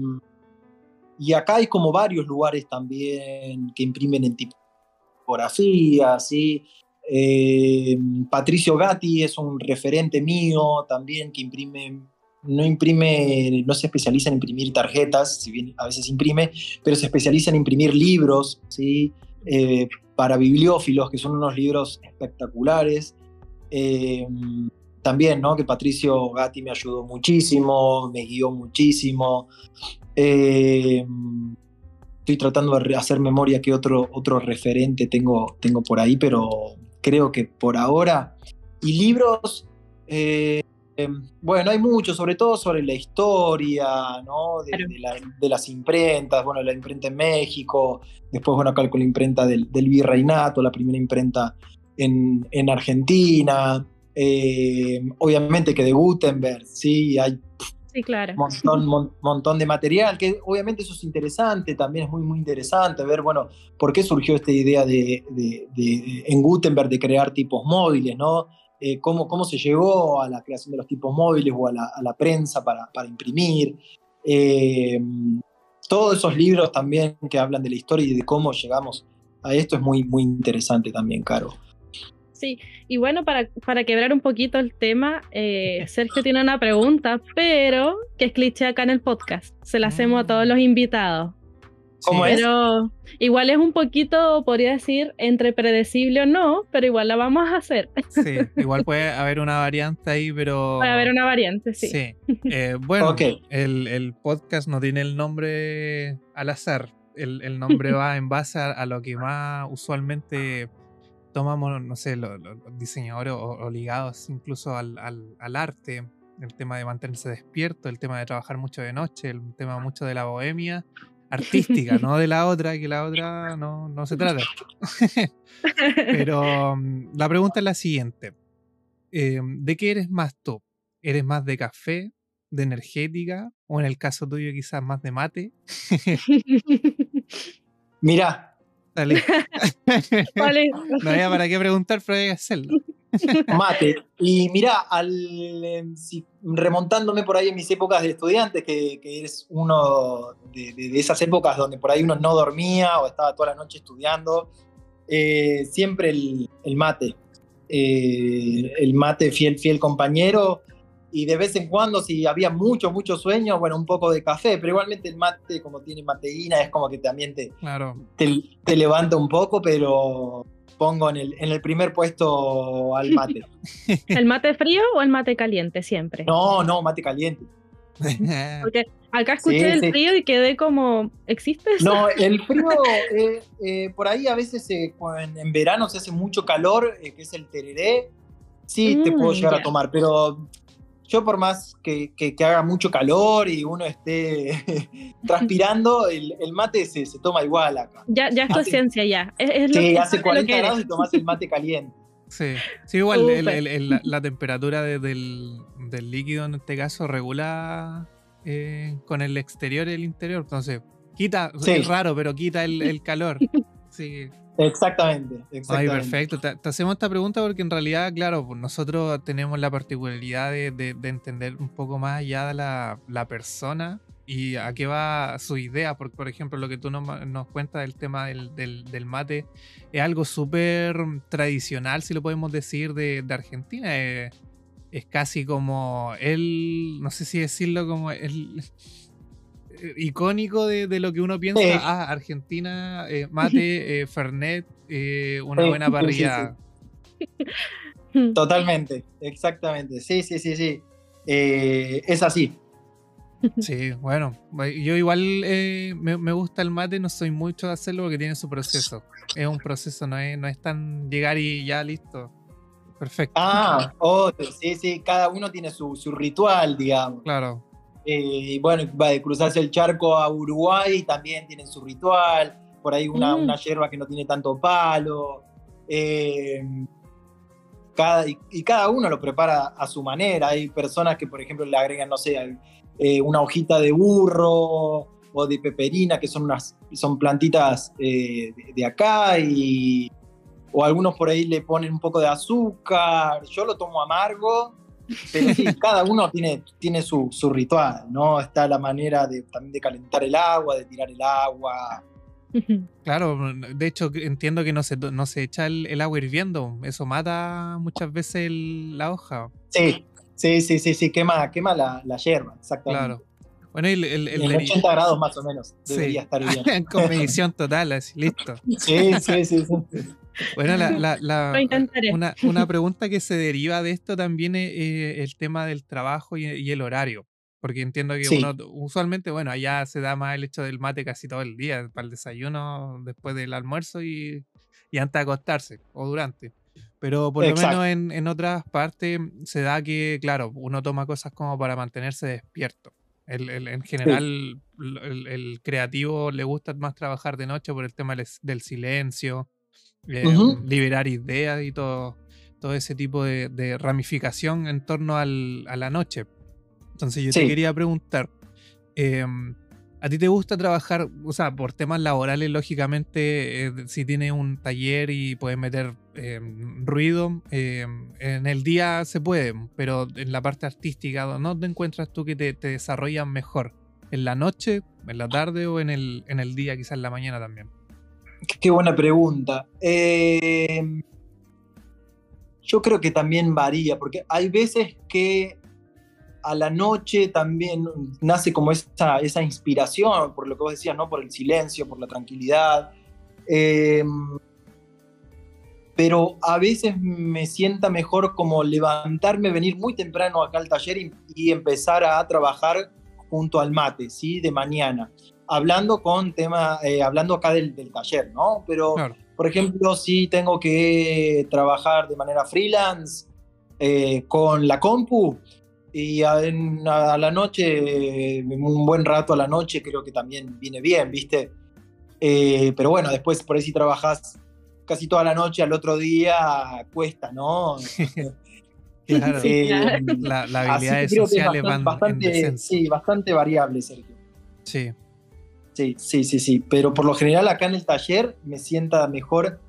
y acá hay como varios lugares también que imprimen en tipografía, ¿sí? Eh, Patricio Gatti es un referente mío también que imprime, no imprime, no se especializa en imprimir tarjetas, si bien a veces imprime, pero se especializa en imprimir libros, ¿sí? Para bibliófilos, que son unos libros espectaculares. Eh, también, ¿no? Que Patricio Gatti me ayudó muchísimo, me guió muchísimo. Eh, estoy tratando de hacer memoria que otro, otro referente tengo, tengo por ahí, pero creo que por ahora. Y libros, eh, Em, bueno, hay mucho, sobre todo sobre la historia, ¿no? De, las imprentas, bueno, la imprenta en México, después, bueno, acá con la imprenta del, virreinato, la primera imprenta en, Argentina, em, obviamente que de Gutenberg, sí, hay sí, claro. montón, de material, que obviamente eso es interesante, también es muy, muy interesante ver, bueno, por qué surgió esta idea de, en Gutenberg de crear tipos móviles, ¿no? Eh, cómo, cómo se llegó a la creación de los tipos móviles o a la, prensa para, para imprimir. Eh, todos esos libros también que hablan de la historia y de cómo llegamos a esto es muy, muy interesante también, Caro. Sí, y bueno, para, para quebrar un poquito el tema, eh, Sergio tiene una pregunta, pero que es cliché acá en el podcast. Se la hacemos a todos los invitados. Pero igual es un poquito, podría decir, entre predecible o no, pero igual la vamos a hacer. Sí, igual puede haber una variante ahí, pero... Puede haber una variante, sí. Sí. Eh, bueno, el, podcast no tiene el nombre al azar. El, nombre va en base a, lo que más usualmente tomamos, no sé, los, diseñadores o, ligados incluso al, al arte el tema de mantenerse despierto, el tema de trabajar mucho de noche, el tema mucho de la bohemia artística, no de la otra, que la otra no, no se trata. Pero mm, la pregunta es la siguiente. Em, ¿De qué eres más tú? ¿Eres más de café, de energética o en el caso tuyo quizás más de mate? Mirá. Dale. ¿Cuál es? no había para qué preguntar, pero hay que hacerlo. Mate. Y al, si- remontándome por ahí en mis épocas de estudiante, que, que eres uno de, de- de esas épocas donde por ahí uno no dormía o estaba toda la noche estudiando, eh, siempre el, el mate. Eh, el mate fiel, fiel compañero. Y de vez en cuando, si había mucho, mucho sueño, bueno, un poco de café, pero igualmente el mate, como tiene mateína, es como que también te, Claro. te, te levanta un poco, pero pongo en el, en el primer puesto al mate. ¿El mate frío o el mate caliente siempre? No, no, mate caliente. Porque acá escuché Sí, el sí. frío y quedé como, ¿existe eso? No, el frío, eh, eh, por ahí a veces eh, en, en verano se hace mucho calor, eh, que es el tereré, sí te Mm, puedo llegar a tomar, pero yo por más que, que- que haga mucho calor y uno esté transpirando, el, el mate se, se toma igual acá. Ya, ya es tu Hace- esencia, ya. Es, es lo Sí, que- hace es lo 40 que eres. grados y tomás el mate caliente. Sí, sí igual el- Súper. el- el- la, la temperatura de- del, del líquido en este caso regula eh, con el exterior y el interior. Entonces, quita, Sí. es raro, pero quita el, el calor. Sí, Exactamente, Ay, perfecto. Te, te hacemos esta pregunta porque en realidad, claro, pues nosotros tenemos la particularidad de, de- de entender un poco más allá de la, la persona y a qué va su idea. Porque, por ejemplo, lo que tú nos, nos cuentas del tema del, del- del mate es algo súper tradicional, si lo podemos decir, de, de Argentina. Eh, es casi como el, no sé si decirlo como el icónico de, de lo que uno piensa, Sí. ah, Argentina, eh, mate, eh, Fernet, eh, una Sí, buena sí, parrilla. Totalmente, exactamente. Sí, sí, sí, sí. Eh, es así. Sí, bueno, yo igual eh, me, me gusta el mate, no soy mucho de hacerlo porque tiene su proceso. Es un proceso, no es, no es tan llegar y ya listo. Perfecto. Ah, otro, sí, sí, cada uno tiene su, su ritual, digamos. Claro. Eh, y bueno, va de cruzarse el charco a Uruguay, también tienen su ritual. Por ahí una, Mm. una yerba que no tiene tanto palo. Eh, cada, y, y cada uno lo prepara a su manera. Hay personas que, por ejemplo, le agregan, no sé, eh, una hojita de burro o de peperina, que son unas son plantitas eh, de, de acá, y, o algunos por ahí le ponen un poco de azúcar. Yo lo tomo amargo, pero sí, cada uno tiene, tiene su, su ritual, ¿no? Está la manera de, también de calentar el agua, de tirar el agua. Claro, de hecho entiendo que no se, to- no se echa el, el agua hirviendo, eso mata muchas veces el- la hoja. Sí, sí, sí, sí, sí, quema, quema la, la hierba, exactamente. Claro. Bueno, el, el- el en deri- 80 grados más o menos Sí. debería estar bien. con medición total, así, listo. Sí, sí, sí. sí. Bueno, la, la- la- Lo una, una pregunta que se deriva de esto también es eh, el tema del trabajo y, y el horario. Porque entiendo que Sí. uno usualmente, bueno, allá se da más el hecho del mate casi todo el día, para el desayuno, después del almuerzo y, y antes de acostarse o durante. Pero por lo Exacto. menos en, en otras partes se da que, claro, uno toma cosas como para mantenerse despierto. El, el- en general, el, el creativo le gusta más trabajar de noche por el tema del, del silencio, eh, liberar ideas y todo, todo ese tipo de, de ramificación en torno al- a la noche. Entonces yo te quería preguntar, em, ¿a ti te gusta trabajar, o sea, por temas laborales, lógicamente, eh, si tienes un taller y puedes meter em, ruido, em, en el día se puede, pero en la parte artística, ¿dónde encuentras tú que te, te desarrollas mejor? ¿En la noche, en la tarde o en el, en el día, quizás en la mañana también? Qué buena pregunta. Eh, yo creo que también varía, porque hay veces que a la noche también nace como esa, esa inspiración, por lo que vos decías, ¿no? Por el silencio, por la tranquilidad. Eh, pero a veces me sienta mejor como levantarme, venir muy temprano acá al taller y, y empezar a trabajar junto al mate, ¿sí? De mañana. Hablando con tema, eh, hablando acá del, del taller, ¿no? Pero, Claro. por ejemplo, si tengo que trabajar de manera freelance eh, con la compu y a, en- a la noche, un buen rato a la noche, creo que también viene bien, ¿viste? Eh, pero bueno, después por ahí si trabajas casi toda la noche, al otro día cuesta, ¿no? Claro. La, creo que es sociales bastante, van en bastante, sí, bastante variable, Sergio. Sí. Sí, sí, sí, sí. Pero por lo general acá en el taller me sienta mejor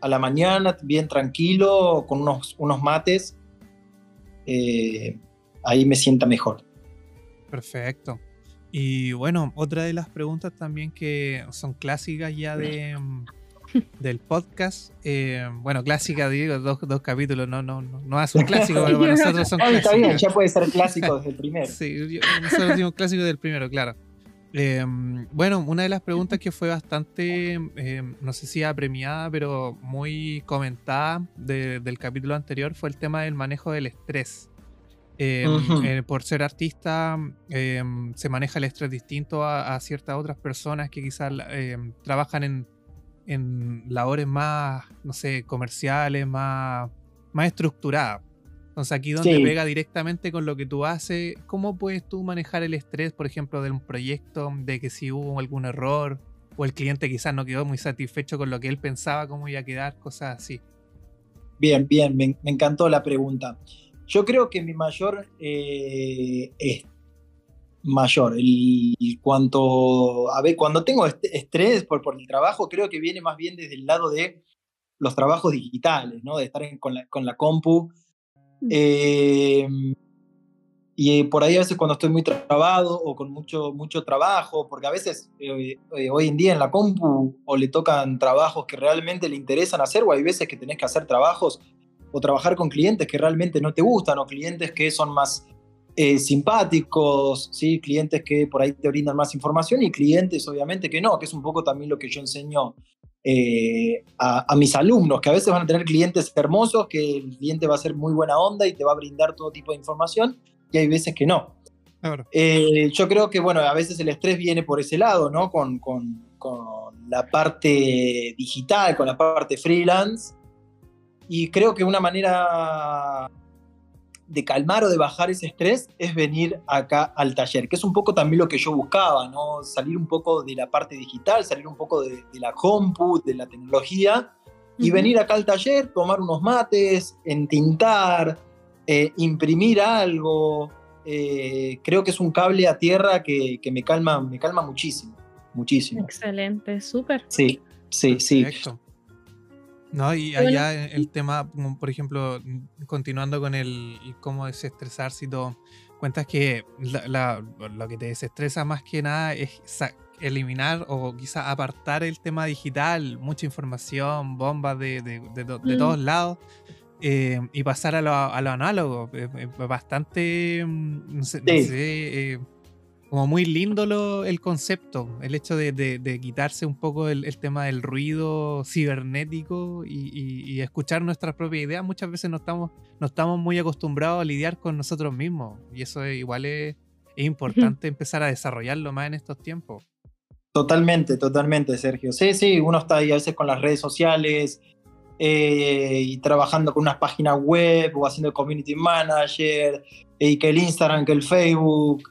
a la mañana, bien tranquilo, con unos, unos mates. Eh, ahí me sienta mejor. Perfecto. Y bueno, otra de las preguntas también que son clásicas ya de, mm, del podcast. Eh, bueno, clásica, digo, dos, dos, capítulos, no, no, no, no es un clásico, pero para nosotros son clásicos. Está bien, ya puede ser clásico desde el primero. Sí, nosotros decimos clásico del primero, claro. Eh, bueno, una de las preguntas que fue bastante, eh, no sé si apremiada, pero muy comentada de, del capítulo anterior fue el tema del manejo del estrés. Eh, por ser artista, se maneja el estrés distinto a, a ciertas otras personas que quizás trabajan en, en, labores más, no sé, comerciales, más, más estructuradas. Entonces aquí donde pega directamente con lo que tú haces, ¿cómo puedes tú manejar el estrés, por ejemplo, de un proyecto, de que si hubo algún error o el cliente quizás no quedó muy satisfecho con lo que él pensaba, cómo iba a quedar, cosas así? Bien, bien, me, encantó la pregunta. Yo creo que mi mayor eh, es mayor. El, cuanto, a ver, cuando tengo estrés por, por el trabajo, creo que viene más bien desde el lado de los trabajos digitales, ¿no? De estar con, la, con la compu eh, y por ahí a veces cuando estoy muy trabado o con mucho, mucho trabajo, porque a veces eh, eh, hoy en día en la compu o le tocan trabajos que realmente le interesan hacer o hay veces que tenés que hacer trabajos o trabajar con clientes que realmente no te gustan o clientes que son más simpáticos, ¿sí? clientes que por ahí te brindan más información y clientes obviamente que no, que es un poco también lo que yo enseño eh, a, mis alumnos, que a veces van a tener clientes hermosos, que el cliente va a ser muy buena onda y te va a brindar todo tipo de información, y hay veces que no. Eh, yo creo que, bueno, a veces el estrés viene por ese lado, ¿no? Con, con, con la parte digital, con la parte freelance, y creo que una manera de calmar o de bajar ese estrés es venir acá al taller, que es un poco también lo que yo buscaba, ¿no? Salir un poco de la parte digital, salir un poco de, la compu, de la tecnología, y venir acá al taller, tomar unos mates, entintar, eh, imprimir algo. Eh, creo que es un cable a tierra que, me, calma, me calma muchísimo, muchísimo. Excelente, súper. Sí, sí, sí. No, y allá el tema, por ejemplo, continuando con el cómo desestresarse y todo, cuentas que lo que te desestresa más que nada es eliminar o quizá apartar el tema digital, mucha información, bombas de, de, mm. todos lados. Eh, y pasar a lo, a lo análogo. bastante, mm, no sé, eh, como muy lindo el concepto, el hecho de, quitarse un poco el, tema del ruido cibernético y, escuchar nuestras propias ideas. Muchas veces no estamos, no estamos muy acostumbrados a lidiar con nosotros mismos y eso igual es, importante empezar a desarrollarlo más en estos tiempos. Totalmente, totalmente, Sergio. Sí, sí, uno está ahí a veces con las redes sociales eh, y trabajando con unas páginas web o haciendo community manager y que el Instagram, que el Facebook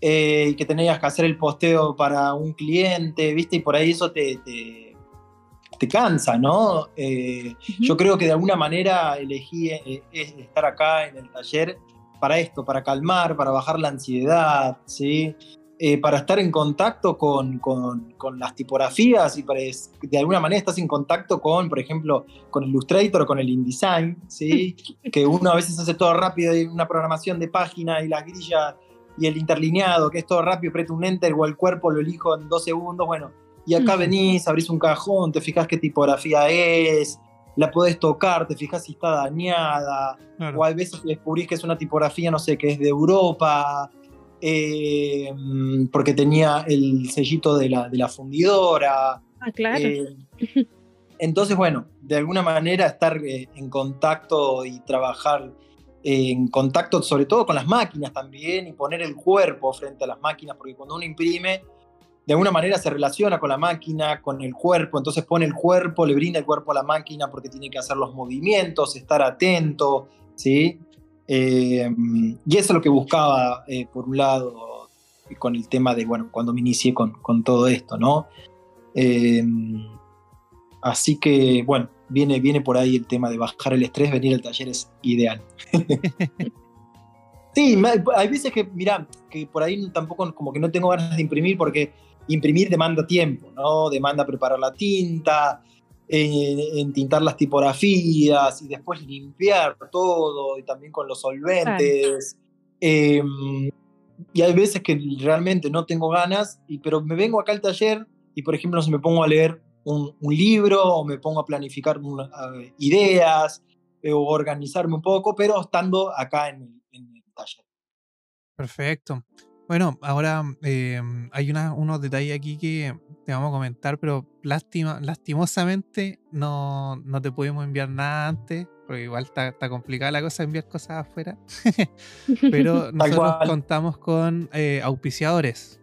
eh, que tenías que hacer el posteo para un cliente, ¿viste? Y por ahí eso te, te, cansa, ¿no? Eh, yo creo que de alguna manera elegí eh, estar acá en el taller para esto, para calmar, para bajar la ansiedad, ¿sí? para estar en contacto con, con, con, las tipografías y para de alguna manera estás en contacto con, por ejemplo, con Illustrator o con el InDesign, ¿sí? que uno a veces hace todo rápido, y una programación de página y las grillas y el interlineado, que es todo rápido, apreto un enter o el cuerpo lo elijo en dos segundos, bueno, y acá venís, abrís un cajón, te fijas qué tipografía es, la podés tocar, te fijas si está dañada, o a veces descubrís que es una tipografía, no sé, que es de Europa, eh, porque tenía el sellito de la, de la fundidora. Ah, claro. Eh, entonces, bueno, de alguna manera estar eh, en contacto y trabajar en contacto sobre todo con las máquinas también y poner el cuerpo frente a las máquinas, porque cuando uno imprime, de alguna manera se relaciona con la máquina, con el cuerpo, entonces pone el cuerpo, le brinda el cuerpo a la máquina porque tiene que hacer los movimientos, estar atento, ¿sí? Eh, y eso es lo que buscaba, eh, por un lado, con el tema de, bueno, cuando me inicié con, con todo esto, ¿no? Eh, así que, bueno, viene, viene por ahí el tema de bajar el estrés, venir al taller es ideal. sí, hay veces que, mira, que por ahí tampoco como que no tengo ganas de imprimir porque imprimir demanda tiempo, ¿no? Demanda preparar la tinta, en tintar las tipografías y después limpiar todo y también con los solventes. Em, y hay veces que realmente no tengo ganas, y, pero me vengo acá al taller y, por ejemplo, me pongo a leer un, libro o me pongo a planificar ideas eh, o organizarme un poco, pero estando acá en el, taller. Perfecto. Bueno, ahora em, hay unos detalles aquí que te vamos a comentar, pero lástima, lastimosamente no, no te pudimos enviar nada antes, porque igual está, está complicada la cosa enviar cosas afuera. pero nosotros contamos con eh, auspiciadores.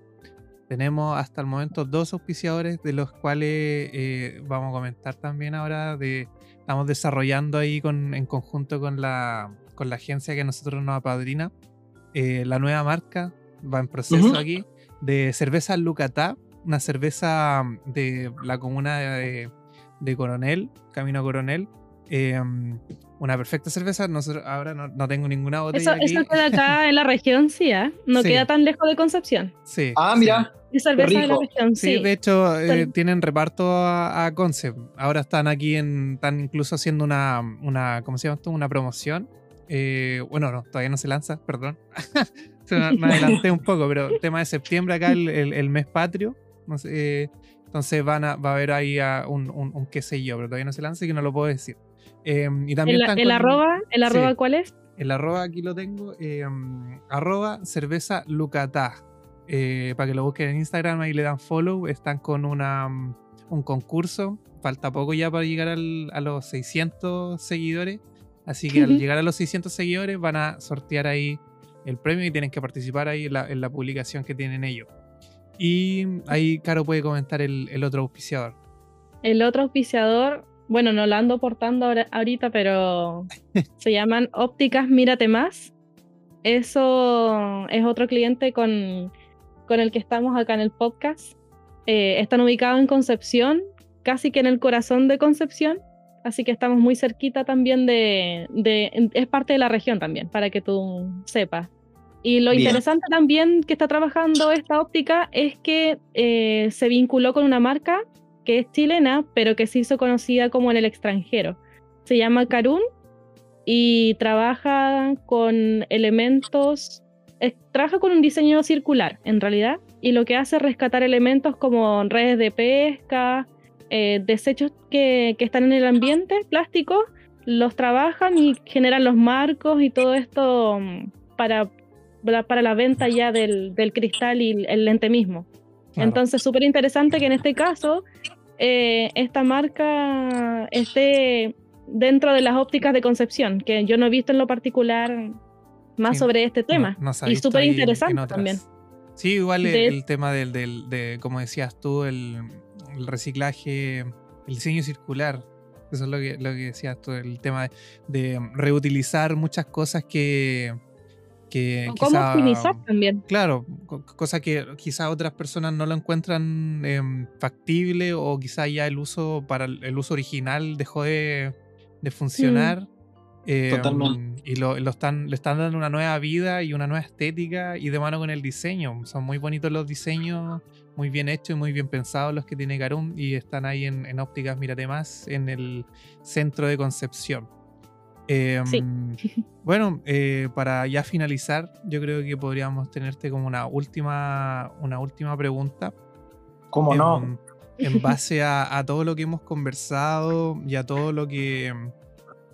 Tenemos hasta el momento dos auspiciadores, de los cuales eh, vamos a comentar también ahora. De, estamos desarrollando ahí con, en conjunto con la, con la agencia que nosotros nos apadrina eh, la nueva marca va en proceso aquí, de cerveza Lucatá, una cerveza de la comuna de, Coronel, Camino Coronel. Em, una perfecta cerveza. Nosotros ahora no, tengo ninguna botella. Eso, eso queda acá en la región, sí, ¿eh? No queda tan lejos de Concepción. Sí. Ah, mira. Es cerveza de la región, sí. de hecho, eh, tienen reparto a, a Concept. Ahora están aquí en. Están incluso haciendo una. una ¿Cómo se llama esto? Una promoción. Eh, bueno, no, todavía no se lanza, perdón. me adelanté un poco, pero tema de septiembre acá, el, mes patrio. No sé, eh, entonces van a, va a haber ahí un, un, qué sé yo, pero todavía no se lanza y que no lo puedo decir. Em, y también ¿El, arroba, ¿el arroba cuál es? El arroba aquí lo tengo. Em, arroba cerveza lucatá. Eh, para que lo busquen en Instagram, ahí le dan follow. Están con una, un concurso. Falta poco ya para llegar al, a los 600 seguidores. Así que al llegar a los 600 seguidores van a sortear ahí el premio y tienen que participar ahí en la, publicación que tienen ellos. Y ahí Caro puede comentar el, otro auspiciador. El otro auspiciador, bueno, no lo ando portando ahorita, pero se llaman Ópticas Mírate Más. Eso es otro cliente con, con el que estamos acá en el podcast. Eh, están ubicados en Concepción, casi que en el corazón de Concepción así que estamos muy cerquita también de, es parte de la región también, para que tú sepas. Y lo interesante también que está trabajando esta óptica es que eh, se vinculó con una marca que es chilena, pero que se hizo conocida como en el extranjero. Se llama Carun y trabaja con elementos, trabaja con un diseño circular en realidad, y lo que hace es rescatar elementos como redes de pesca, eh, desechos que, que, están en el ambiente, plásticos, los trabajan y generan los marcos y todo esto mm, para, para la venta ya del, del cristal y el lente mismo. Entonces, súper interesante que en este caso eh, esta marca esté dentro de las ópticas de concepción, que yo no he visto en lo particular más sobre este tema. y súper interesante también. Sí, igual el, tema del, del, de, como decías tú, el, el reciclaje, el diseño circular. Eso es lo que, lo que decías tú, el tema de, reutilizar muchas cosas que, que ¿Cómo optimizar también? Claro, cosas que quizás otras personas no lo encuentran em, factible o quizás ya el uso para el, uso original dejó de, de funcionar. Em, y lo, están, le están dando una nueva vida y una nueva estética y de mano con el diseño. Son muy bonitos los diseños, muy bien hechos y muy bien pensados los que tiene Carum y están ahí en, ópticas Mírate Más, en el centro de Concepción. Em, bueno, eh, para ya finalizar, yo creo que podríamos tenerte como una última, una última pregunta. ¿Cómo no? En base a, a todo lo que hemos conversado y a todo lo que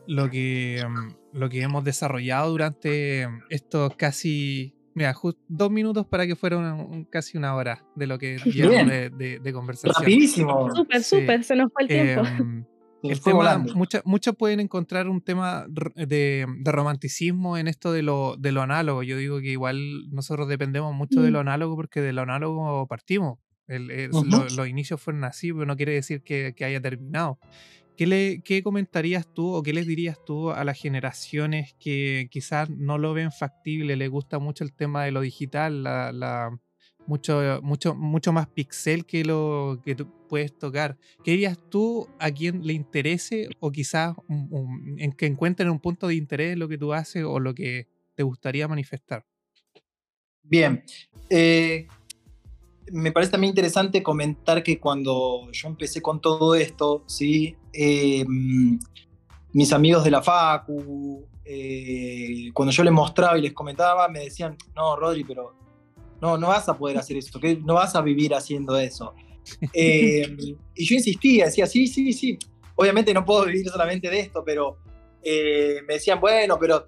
lo que, mm, lo que hemos desarrollado durante estos casi, mira, dos minutos para que fuera casi una hora de lo que llevamos de, de, conversación. Rapidísimo. Súper, súper, se nos fue el tiempo. Em, el tema, muchos pueden encontrar un tema de, de, romanticismo en esto de lo, de lo análogo. Yo digo que igual nosotros dependemos mucho de lo mm. análogo porque de lo análogo partimos. los inicios fueron así, pero no quiere decir que, que haya terminado. ¿Qué, le, ¿Qué comentarías tú o qué les dirías tú a las generaciones que quizás no lo ven factible, les gusta mucho el tema de lo digital, la, mucho, mucho, mucho más pixel que lo que puedes tocar? ¿Qué dirías tú a quien le interese o quizás en que encuentren un punto de interés lo que tú haces o lo que te gustaría manifestar? Bien. Eh, me parece también interesante comentar que cuando yo empecé con todo esto, ¿sí? Eh, mis amigos de la Facu, eh, cuando yo les mostraba y les comentaba, me decían, no, Rodri, pero no, no vas a poder hacer eso, que no vas a vivir haciendo eso. Eh, y yo insistía, decía, sí, sí, sí, obviamente no puedo vivir solamente de esto, pero me decían, bueno, pero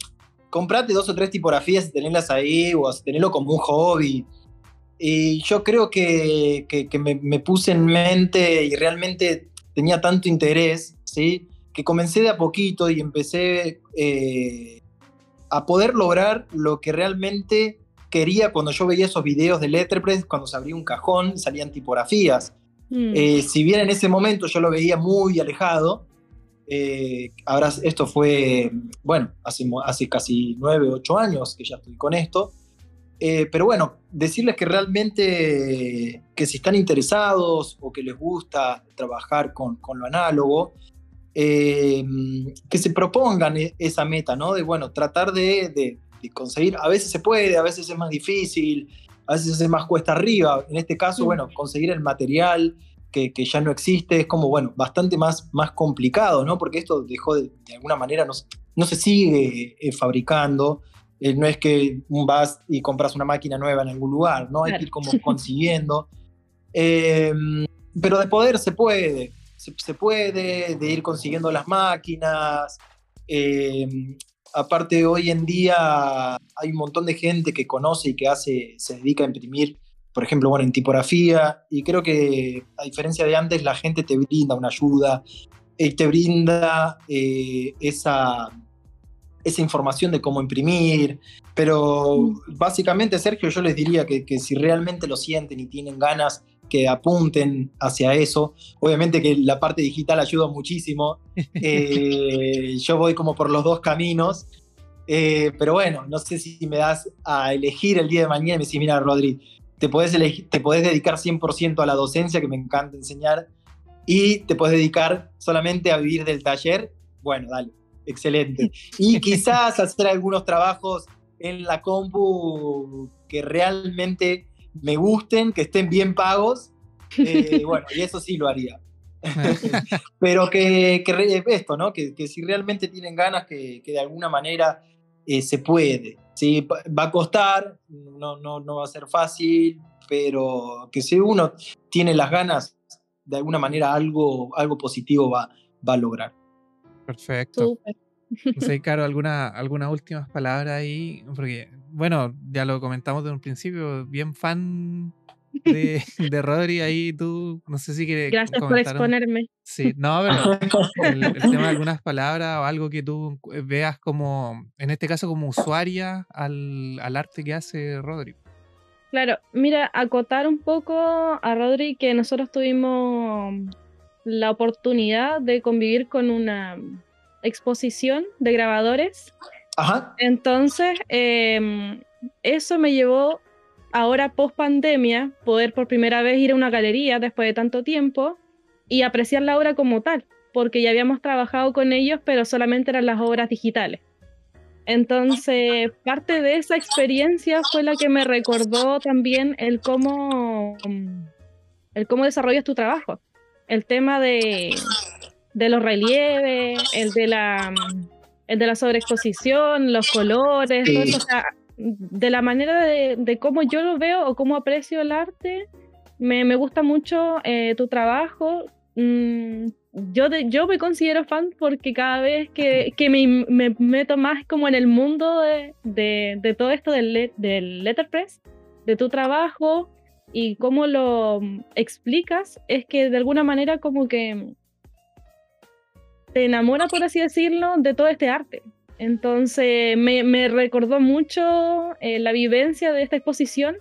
comprate dos o tres tipografías y tenerlas ahí, o tenerlo como un hobby. Y yo creo que, que, me, puse en mente y realmente tenía tanto interés, ¿sí? que comencé de a poquito y empecé eh, a poder lograr lo que realmente quería cuando yo veía esos videos de Letterpress, cuando se abría un cajón, salían tipografías. Mm. Eh, si bien en ese momento yo lo veía muy alejado, eh, ahora esto fue, bueno, hace, hace casi nueve, ocho años que ya estoy con esto, eh, pero bueno, decirles que realmente que si están interesados o que les gusta trabajar con, con lo análogo, eh, que se propongan e, esa meta, ¿no? De, bueno, tratar de, de, conseguir, a veces se puede, a veces es más difícil, a veces es más cuesta arriba, en este caso, bueno, conseguir el material que, que, ya no existe es como, bueno, bastante más, más complicado, ¿no? Porque esto dejó de, de alguna manera, no, no se sigue eh, fabricando, eh, no es que vas y compras una máquina nueva en algún lugar, ¿no? Hay que ir como consiguiendo. Em, pero de poder se puede, se, puede, de ir consiguiendo las máquinas. Em, aparte, hoy en día hay un montón de gente que conoce y que hace, se dedica a imprimir, por ejemplo, bueno, en tipografía, y creo que a diferencia de antes, la gente te brinda una ayuda, y te brinda eh, esa esa información de cómo imprimir, pero mm. básicamente, Sergio, yo les diría que, si realmente lo sienten y tienen ganas, que apunten hacia eso. Obviamente que la parte digital ayuda muchísimo. Eh, yo voy como por los dos caminos. Eh, pero bueno, no sé si me das a elegir el día de mañana y me decís, mira, Rodri, te podés, te podés dedicar 100% a la docencia, que me encanta enseñar, y te podés dedicar solamente a vivir del taller. Bueno, dale, excelente. Y quizás hacer algunos trabajos en la compu que realmente me gusten, que estén bien pagos. Eh, bueno, y eso sí lo haría. Pero que, esto, ¿no? Que, si realmente tienen ganas, que, de alguna manera eh, se puede. ¿sí? Va a costar, no, no, no va a ser fácil, pero que si uno tiene las ganas, de alguna manera algo, algo positivo va, va a lograr. Perfecto. No sé, Caro, ¿alguna, algunas últimas palabras ahí, porque, bueno, ya lo comentamos desde un principio, bien fan de, de Rodri, ahí tú, no sé si quieres Gracias por exponerme. Sí, no, pero el, tema de algunas palabras o algo que tú veas como, en este caso, como usuaria al, al arte que hace Rodri. Claro, mira, acotar un poco a Rodri que nosotros tuvimos la oportunidad de convivir con una exposición de grabadores. Ajá. Entonces, em, eso me llevó ahora post pandemia poder por primera vez ir a una galería después de tanto tiempo y apreciar la obra como tal, porque ya habíamos trabajado con ellos, pero solamente eran las obras digitales. Entonces, parte de esa experiencia fue la que me recordó también el cómo, el cómo desarrollas tu trabajo. El tema de, de los relieves, el de la, el de la sobreexposición, los colores, o sea, de la manera de, de, cómo yo lo veo o cómo aprecio el arte, me, me gusta mucho eh, tu trabajo. Mm, yo, yo me considero fan porque cada vez que, que me, me, meto más como en el mundo de, de, de todo esto del, del letterpress, de tu trabajo y cómo lo explicas, es que de alguna manera como que te enamora, por así decirlo, de todo este arte. Entonces me, recordó mucho eh, la vivencia de esta exposición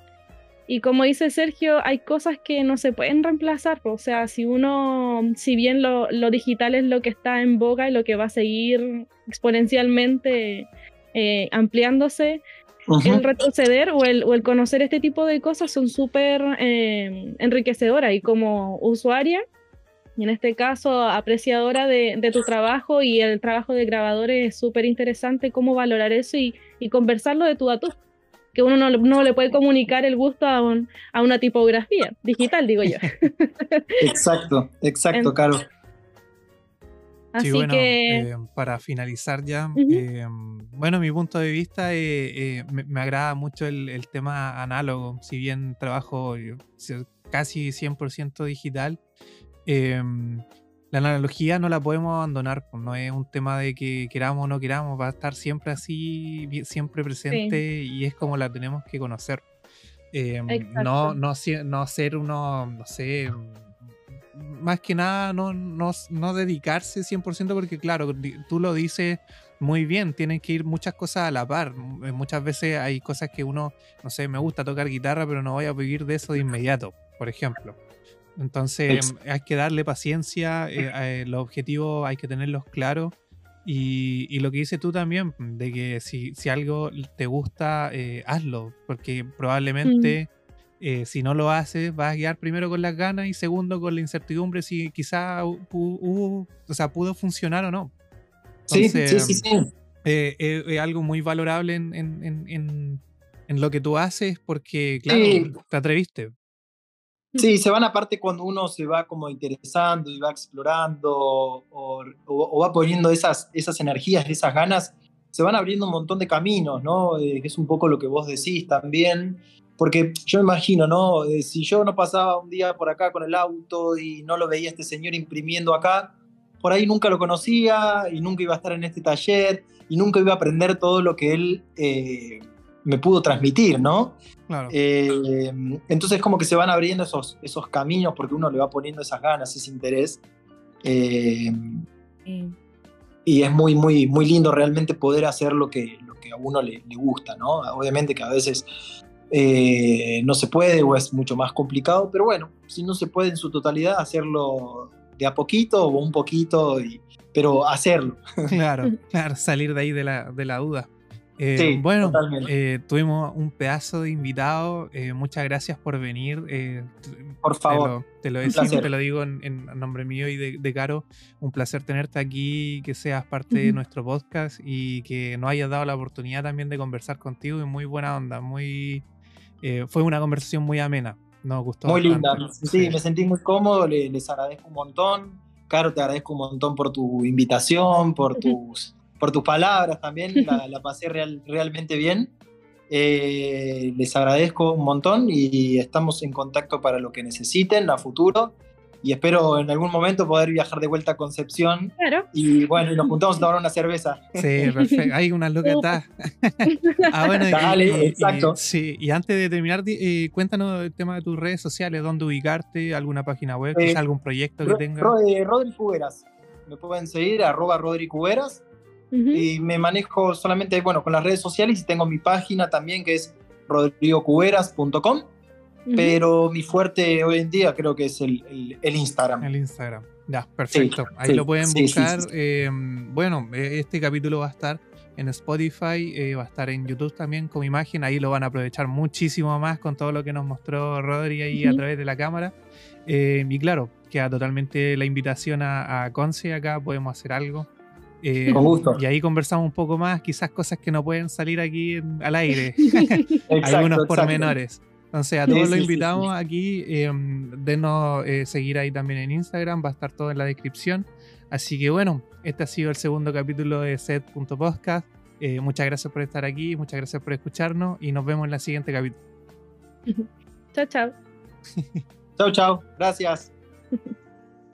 y como dice Sergio, hay cosas que no se pueden reemplazar. O sea, si uno, si bien lo, digital es lo que está en boga y lo que va a seguir exponencialmente eh, ampliándose, el retroceder o el, o el, conocer este tipo de cosas son súper eh, enriquecedoras y como usuaria en este caso apreciadora de, tu trabajo y el trabajo de grabadores es súper interesante cómo valorar eso y, conversarlo de tu a tú. que uno no, le puede comunicar el gusto a, a, una tipografía digital, digo yo. Exacto, exacto, Caro. Así bueno, que... Eh, para finalizar ya, eh, bueno, mi punto de vista, eh, me, agrada mucho el, tema análogo, si bien trabajo casi 100% digital, la analogía no la podemos abandonar, pues, no es un tema de que queramos o no queramos, va a estar siempre así, siempre presente y es como la tenemos que conocer. Em, no, no, no ser uno, no sé, más que nada no, no, no dedicarse 100% porque claro, tú lo dices muy bien, tienen que ir muchas cosas a la par. Eh, muchas veces hay cosas que uno, no sé, me gusta tocar guitarra, pero no voy a vivir de eso de inmediato, por ejemplo. Entonces hay que darle paciencia, eh, eh, los objetivos hay que tenerlos claros. Y, lo que dices tú también, de que si, si algo te gusta, eh, hazlo, porque probablemente mm. si no lo haces, vas a guiar primero con las ganas y segundo con la incertidumbre si quizá hubo, o sea, pudo funcionar o no. sí, sí, sí, sí. es algo muy valorable en, en, en, en, lo que tú haces porque, claro, te atreviste. Sí, se van aparte cuando uno se va como interesando y va explorando o, va poniendo esas, esas energías, esas ganas, se van abriendo un montón de caminos, ¿no? Eh, es un poco lo que vos decís también, porque yo me imagino, ¿no? Eh, si yo no pasaba un día por acá con el auto y no lo veía este señor imprimiendo acá, por ahí nunca lo conocía y nunca iba a estar en este taller y nunca iba a aprender todo lo que él... Eh, me pudo transmitir, ¿no? Claro. Eh, entonces como que se van abriendo esos, esos caminos porque uno le va poniendo esas ganas, ese interés. Eh, y es muy, muy, muy lindo realmente poder hacer lo que, lo que a uno le, gusta, ¿no? Obviamente que a veces eh, no se puede o es mucho más complicado, pero bueno, si no se puede en su totalidad, hacerlo de a poquito o un poquito, pero hacerlo. Claro, claro, salir de ahí de la, de la duda. Eh, bueno, eh, tuvimos un pedazo de invitado. Eh, muchas gracias por venir. por favor. Te lo, te lo digo en, nombre mío y de, Caro. Un placer tenerte aquí, que seas parte de nuestro podcast y que nos hayas dado la oportunidad también de conversar contigo. Y muy buena onda. Muy, fue una conversación muy amena. Nos gustó. Muy linda. Sí, me sentí muy cómodo. Les, les agradezco un montón. Caro, te agradezco un montón por tu invitación, por tus por tus palabras también, la, pasé realmente bien. Eh, les agradezco un montón y estamos en contacto para lo que necesiten a futuro. Y espero en algún momento poder viajar de vuelta a Concepción. Claro. Y bueno, y nos juntamos a tomar una cerveza. Sí, perfecto. Hay una loca ah, bueno, Dale, exacto. sí, y antes de terminar, eh, cuéntanos el tema de tus redes sociales, dónde ubicarte, alguna página web, eh, algún proyecto que tengas. Rodri Cuberas. Me pueden seguir, arroba Rodri Cuberas y me manejo solamente, bueno, con las redes sociales y tengo mi página también que es rodrigocuberas.com, pero mi fuerte hoy en día creo que es el, el, Instagram. El Instagram, ya, perfecto. Ahí lo pueden buscar. Em, bueno, e, este capítulo va a estar en Spotify, eh, va a estar en YouTube también con imagen, ahí lo van a aprovechar muchísimo más con todo lo que nos mostró Rodri ahí a través de la cámara. Eh, y claro, queda totalmente la invitación a, a Conce acá, podemos hacer algo. Eh, Con gusto. Y ahí conversamos un poco más, quizás cosas que no pueden salir aquí al aire, algunos pormenores. Entonces, a todos los invitamos aquí, em, denos eh, seguir ahí también en Instagram, va a estar todo en la descripción. Así que bueno, este ha sido el segundo capítulo de set.podcast. Eh, muchas gracias por estar aquí, muchas gracias por escucharnos y nos vemos en la siguiente capítulo. chao, chao. chao, chao. Gracias.